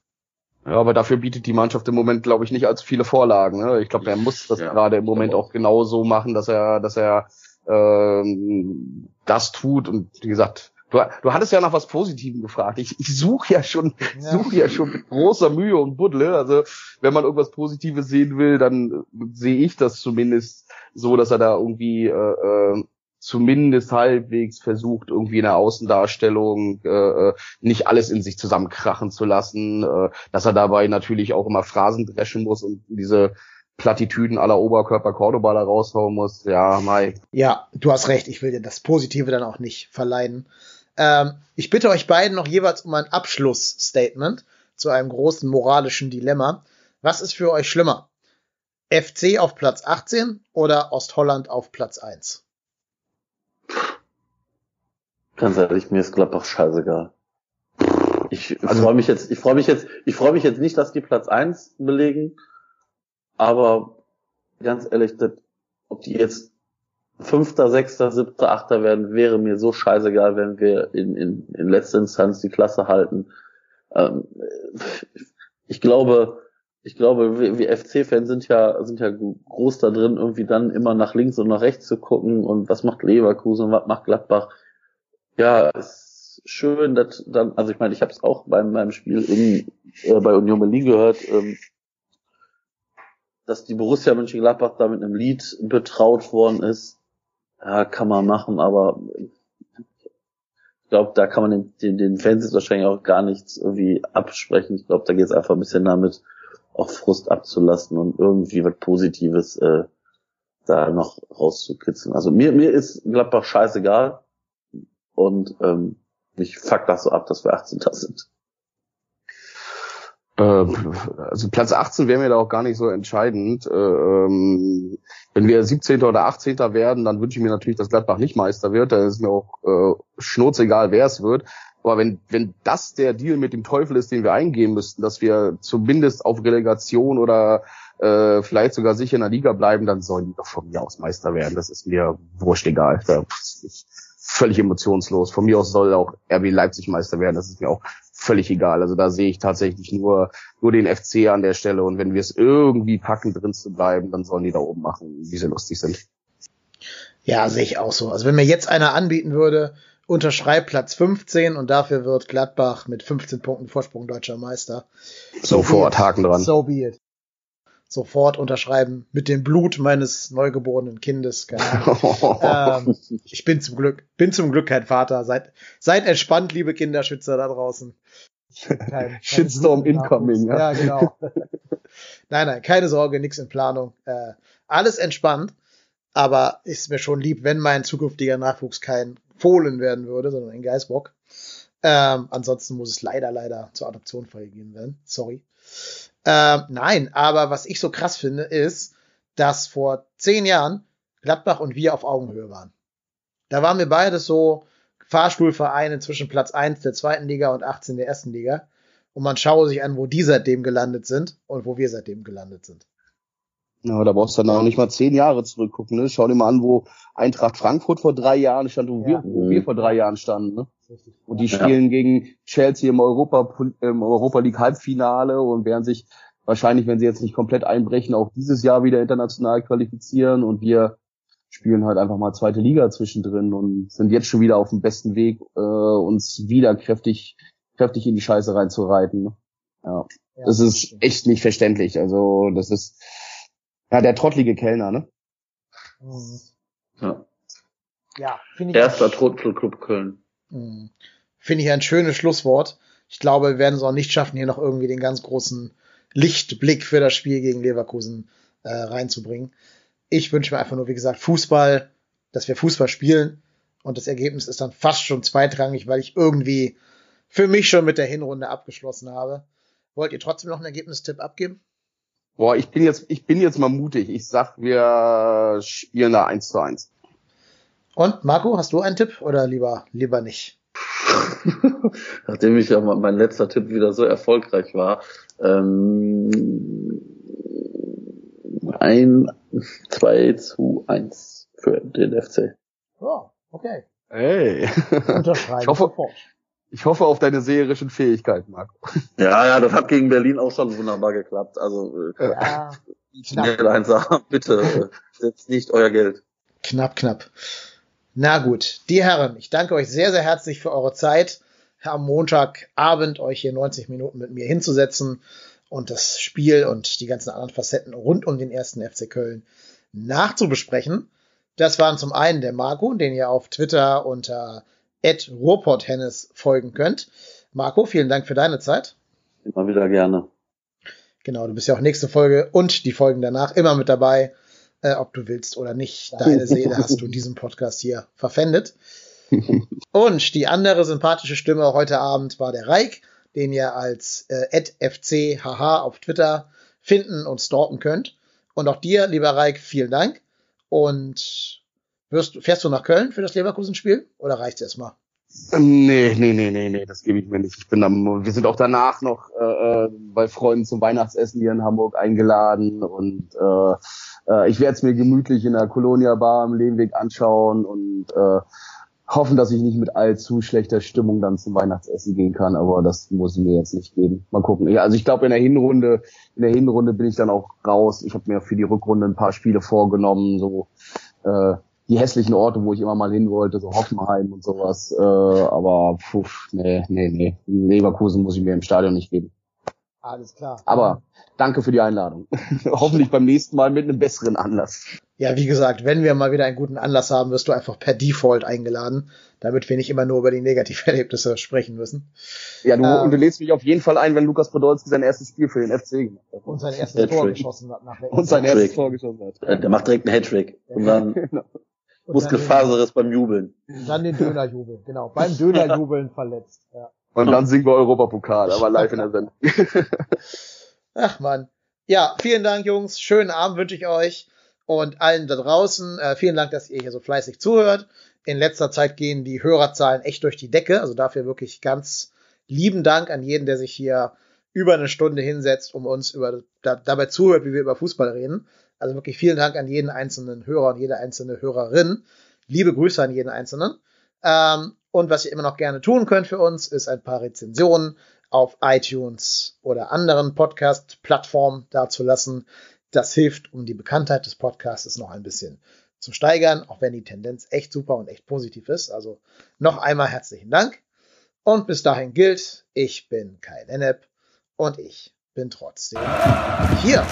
Ja, aber dafür bietet die Mannschaft im Moment, glaube ich, nicht allzu viele Vorlagen. Ne? Ich glaube, er muss das ja, gerade im Moment auch genau so machen, dass er, dass er ähm, das tut. Und wie gesagt, du, du hattest ja nach was Positivem gefragt. Ich, ich suche ja schon, ja. suche ja schon mit großer Mühe und Buddle. Also wenn man irgendwas Positives sehen will, dann sehe ich das zumindest so, dass er da irgendwie äh, äh zumindest halbwegs versucht, irgendwie in der Außendarstellung äh, äh, nicht alles in sich zusammenkrachen zu lassen, äh, dass er dabei natürlich auch immer Phrasen dreschen muss und diese Plattitüden aller Oberkörper Cordoba da raushauen muss. Ja, Mai. Ja, du hast recht. Ich will dir das Positive dann auch nicht verleiden. Ähm, ich bitte euch beiden noch jeweils um ein Abschlussstatement zu einem großen moralischen Dilemma. Was ist für euch schlimmer? FC auf Platz 18 oder Ostholland auf Platz 1? Ganz ehrlich, mir ist Gladbach scheißegal. Ich also, freue mich jetzt, ich freue mich jetzt, ich freue mich jetzt nicht, dass die Platz eins belegen, aber ganz ehrlich, das, ob die jetzt Fünfter, Sechster, Siebter, Achter werden, wäre mir so scheißegal, wenn wir in, in, in letzter Instanz die Klasse halten. Ähm, ich glaube, ich glaube, wir, wir FC-Fans sind ja, sind ja groß da drin, irgendwie dann immer nach links und nach rechts zu gucken und was macht Leverkusen und was macht Gladbach. Ja, ist schön, dass dann, also ich meine, ich habe es auch bei meinem Spiel in, äh, bei Union Berlin gehört, ähm, dass die Borussia Mönchengladbach da mit einem Lied betraut worden ist. Ja, kann man machen, aber ich glaube, da kann man den, den, den Fans jetzt wahrscheinlich auch gar nichts irgendwie absprechen. Ich glaube, da geht es einfach ein bisschen damit, auch Frust abzulassen und irgendwie was Positives äh, da noch rauszukitzeln. Also mir, mir ist Gladbach scheißegal und ähm, mich fuck das so ab, dass wir 18. sind. Äh, also Platz 18 wäre mir da auch gar nicht so entscheidend. Äh, ähm, wenn wir 17. oder 18. werden, dann wünsche ich mir natürlich, dass Gladbach nicht Meister wird. Da ist mir auch äh, schnurzegal, wer es wird. Aber wenn, wenn das der Deal mit dem Teufel ist, den wir eingehen müssten, dass wir zumindest auf Relegation oder äh, vielleicht sogar sicher in der Liga bleiben, dann sollen die doch von mir aus Meister werden. Das ist mir wurscht egal. Da ist völlig emotionslos. Von mir aus soll auch RB Leipzig Meister werden. Das ist mir auch völlig egal. Also da sehe ich tatsächlich nur, nur den FC an der Stelle. Und wenn wir es irgendwie packen, drin zu bleiben, dann sollen die da oben machen, wie sie lustig sind. Ja, sehe ich auch so. Also wenn mir jetzt einer anbieten würde, unterschreibt Platz 15 und dafür wird Gladbach mit 15 Punkten Vorsprung deutscher Meister. Sofort Haken dran. So be it. Sofort unterschreiben mit dem Blut meines neugeborenen Kindes. ähm, ich bin zum Glück, bin zum Glück kein Vater. Seid, seid entspannt, liebe Kinderschützer da draußen. Kein, kein Shitstorm incoming. Ja, ja genau. nein, nein, keine Sorge, nichts in Planung. Äh, alles entspannt. Aber ist mir schon lieb, wenn mein zukünftiger Nachwuchs kein Fohlen werden würde, sondern ein Geißbock. Ähm, ansonsten muss es leider, leider zur Adoption freigegeben werden. Sorry. Ähm, nein, aber was ich so krass finde, ist, dass vor zehn Jahren Gladbach und wir auf Augenhöhe waren. Da waren wir beide so Fahrstuhlvereine zwischen Platz 1 der zweiten Liga und 18 der ersten Liga. Und man schaue sich an, wo die seitdem gelandet sind und wo wir seitdem gelandet sind. Ja, da brauchst du dann auch nicht mal zehn Jahre zurückgucken. Ne? Schau dir mal an, wo Eintracht Frankfurt vor drei Jahren stand, wo, ja. wir, wo wir vor drei Jahren standen. Ne? Und die spielen ja. gegen Chelsea im Europa, im Europa League Halbfinale und werden sich wahrscheinlich, wenn sie jetzt nicht komplett einbrechen, auch dieses Jahr wieder international qualifizieren. Und wir spielen halt einfach mal zweite Liga zwischendrin und sind jetzt schon wieder auf dem besten Weg, äh, uns wieder kräftig, kräftig in die Scheiße reinzureiten. Ne? Ja. ja. Das ist echt nicht verständlich. Also das ist ja, der trottlige Kellner, ne? Mhm. Ja. Ja, finde ich. Erster Trottelclub Köln. Mhm. Finde ich ein schönes Schlusswort. Ich glaube, wir werden es auch nicht schaffen, hier noch irgendwie den ganz großen Lichtblick für das Spiel gegen Leverkusen äh, reinzubringen. Ich wünsche mir einfach nur, wie gesagt, Fußball, dass wir Fußball spielen und das Ergebnis ist dann fast schon zweitrangig, weil ich irgendwie für mich schon mit der Hinrunde abgeschlossen habe. Wollt ihr trotzdem noch einen Ergebnistipp abgeben? Boah, ich bin jetzt, ich bin jetzt mal mutig. Ich sag, wir spielen da eins zu eins. Und Marco, hast du einen Tipp oder lieber, lieber nicht? Nachdem ich ja mein letzter Tipp wieder so erfolgreich war, ähm, ein 2 zu 1 für den FC. Oh, okay. Hey. Unterschreiben ich hoffe, sofort. Ich hoffe auf deine seherischen Fähigkeiten, Marco. Ja, ja, das hat gegen Berlin auch schon wunderbar geklappt. Also äh, ja, schnell einfach, bitte äh, setzt nicht euer Geld. Knapp, knapp. Na gut, die Herren, ich danke euch sehr, sehr herzlich für eure Zeit, am Montagabend euch hier 90 Minuten mit mir hinzusetzen und das Spiel und die ganzen anderen Facetten rund um den ersten FC Köln nachzubesprechen. Das waren zum einen der Marco, den ihr auf Twitter unter at Ruhrpott-Hennes folgen könnt. Marco, vielen Dank für deine Zeit. Immer wieder gerne. Genau, du bist ja auch nächste Folge und die Folgen danach immer mit dabei, äh, ob du willst oder nicht. Deine Seele hast du in diesem Podcast hier verpfändet. und die andere sympathische Stimme heute Abend war der Reik, den ihr als äh, FCHH auf Twitter finden und stalken könnt. Und auch dir, lieber Reik, vielen Dank. Und Wirst, fährst du nach Köln für das Leverkusen-Spiel oder reicht es erstmal? Nee, nee, nee, nee, nee, das gebe ich mir nicht. Ich bin am, wir sind auch danach noch äh, äh, bei Freunden zum Weihnachtsessen hier in Hamburg eingeladen und äh, äh, ich werde es mir gemütlich in der Colonia Bar am Lehmweg anschauen und äh, hoffen, dass ich nicht mit allzu schlechter Stimmung dann zum Weihnachtsessen gehen kann, aber das muss ich mir jetzt nicht geben. Mal gucken. Ja, also ich glaube in der Hinrunde, in der Hinrunde bin ich dann auch raus. Ich habe mir für die Rückrunde ein paar Spiele vorgenommen, so äh, die hässlichen Orte, wo ich immer mal hin wollte, so Hoffenheim und sowas. Äh, aber puf, nee, nee, nee. Leverkusen muss ich mir im Stadion nicht geben. Alles klar. Aber danke für die Einladung. Hoffentlich beim nächsten Mal mit einem besseren Anlass. Ja, wie gesagt, wenn wir mal wieder einen guten Anlass haben, wirst du einfach per Default eingeladen, damit wir nicht immer nur über die Negativerlebnisse sprechen müssen. Ja, du, ähm, und du lädst mich auf jeden Fall ein, wenn Lukas Podolski sein erstes Spiel für den FC gemacht hat. Und sein erstes Tor geschossen hat. Nach der und sein erstes Tor geschossen hat. Der macht direkt einen Hattrick. Und dann genau. Muskelfaseres beim Jubeln. Dann den Dönerjubel, genau. Beim Dönerjubeln verletzt. Ja. Und dann singen wir Europapokal, aber live in der Sendung. Ach man. Ja, vielen Dank, Jungs. Schönen Abend wünsche ich euch und allen da draußen. Äh, vielen Dank, dass ihr hier so fleißig zuhört. In letzter Zeit gehen die Hörerzahlen echt durch die Decke. Also dafür wirklich ganz lieben Dank an jeden, der sich hier über eine Stunde hinsetzt, um uns über, da, dabei zuhört, wie wir über Fußball reden. Also wirklich vielen Dank an jeden einzelnen Hörer und jede einzelne Hörerin. Liebe Grüße an jeden einzelnen. Ähm, und was ihr immer noch gerne tun könnt für uns, ist ein paar Rezensionen auf iTunes oder anderen Podcast-Plattformen dazulassen. Das hilft, um die Bekanntheit des Podcasts noch ein bisschen zu steigern, auch wenn die Tendenz echt super und echt positiv ist. Also noch einmal herzlichen Dank. Und bis dahin gilt, ich bin Kai Lennep und ich bin trotzdem hier.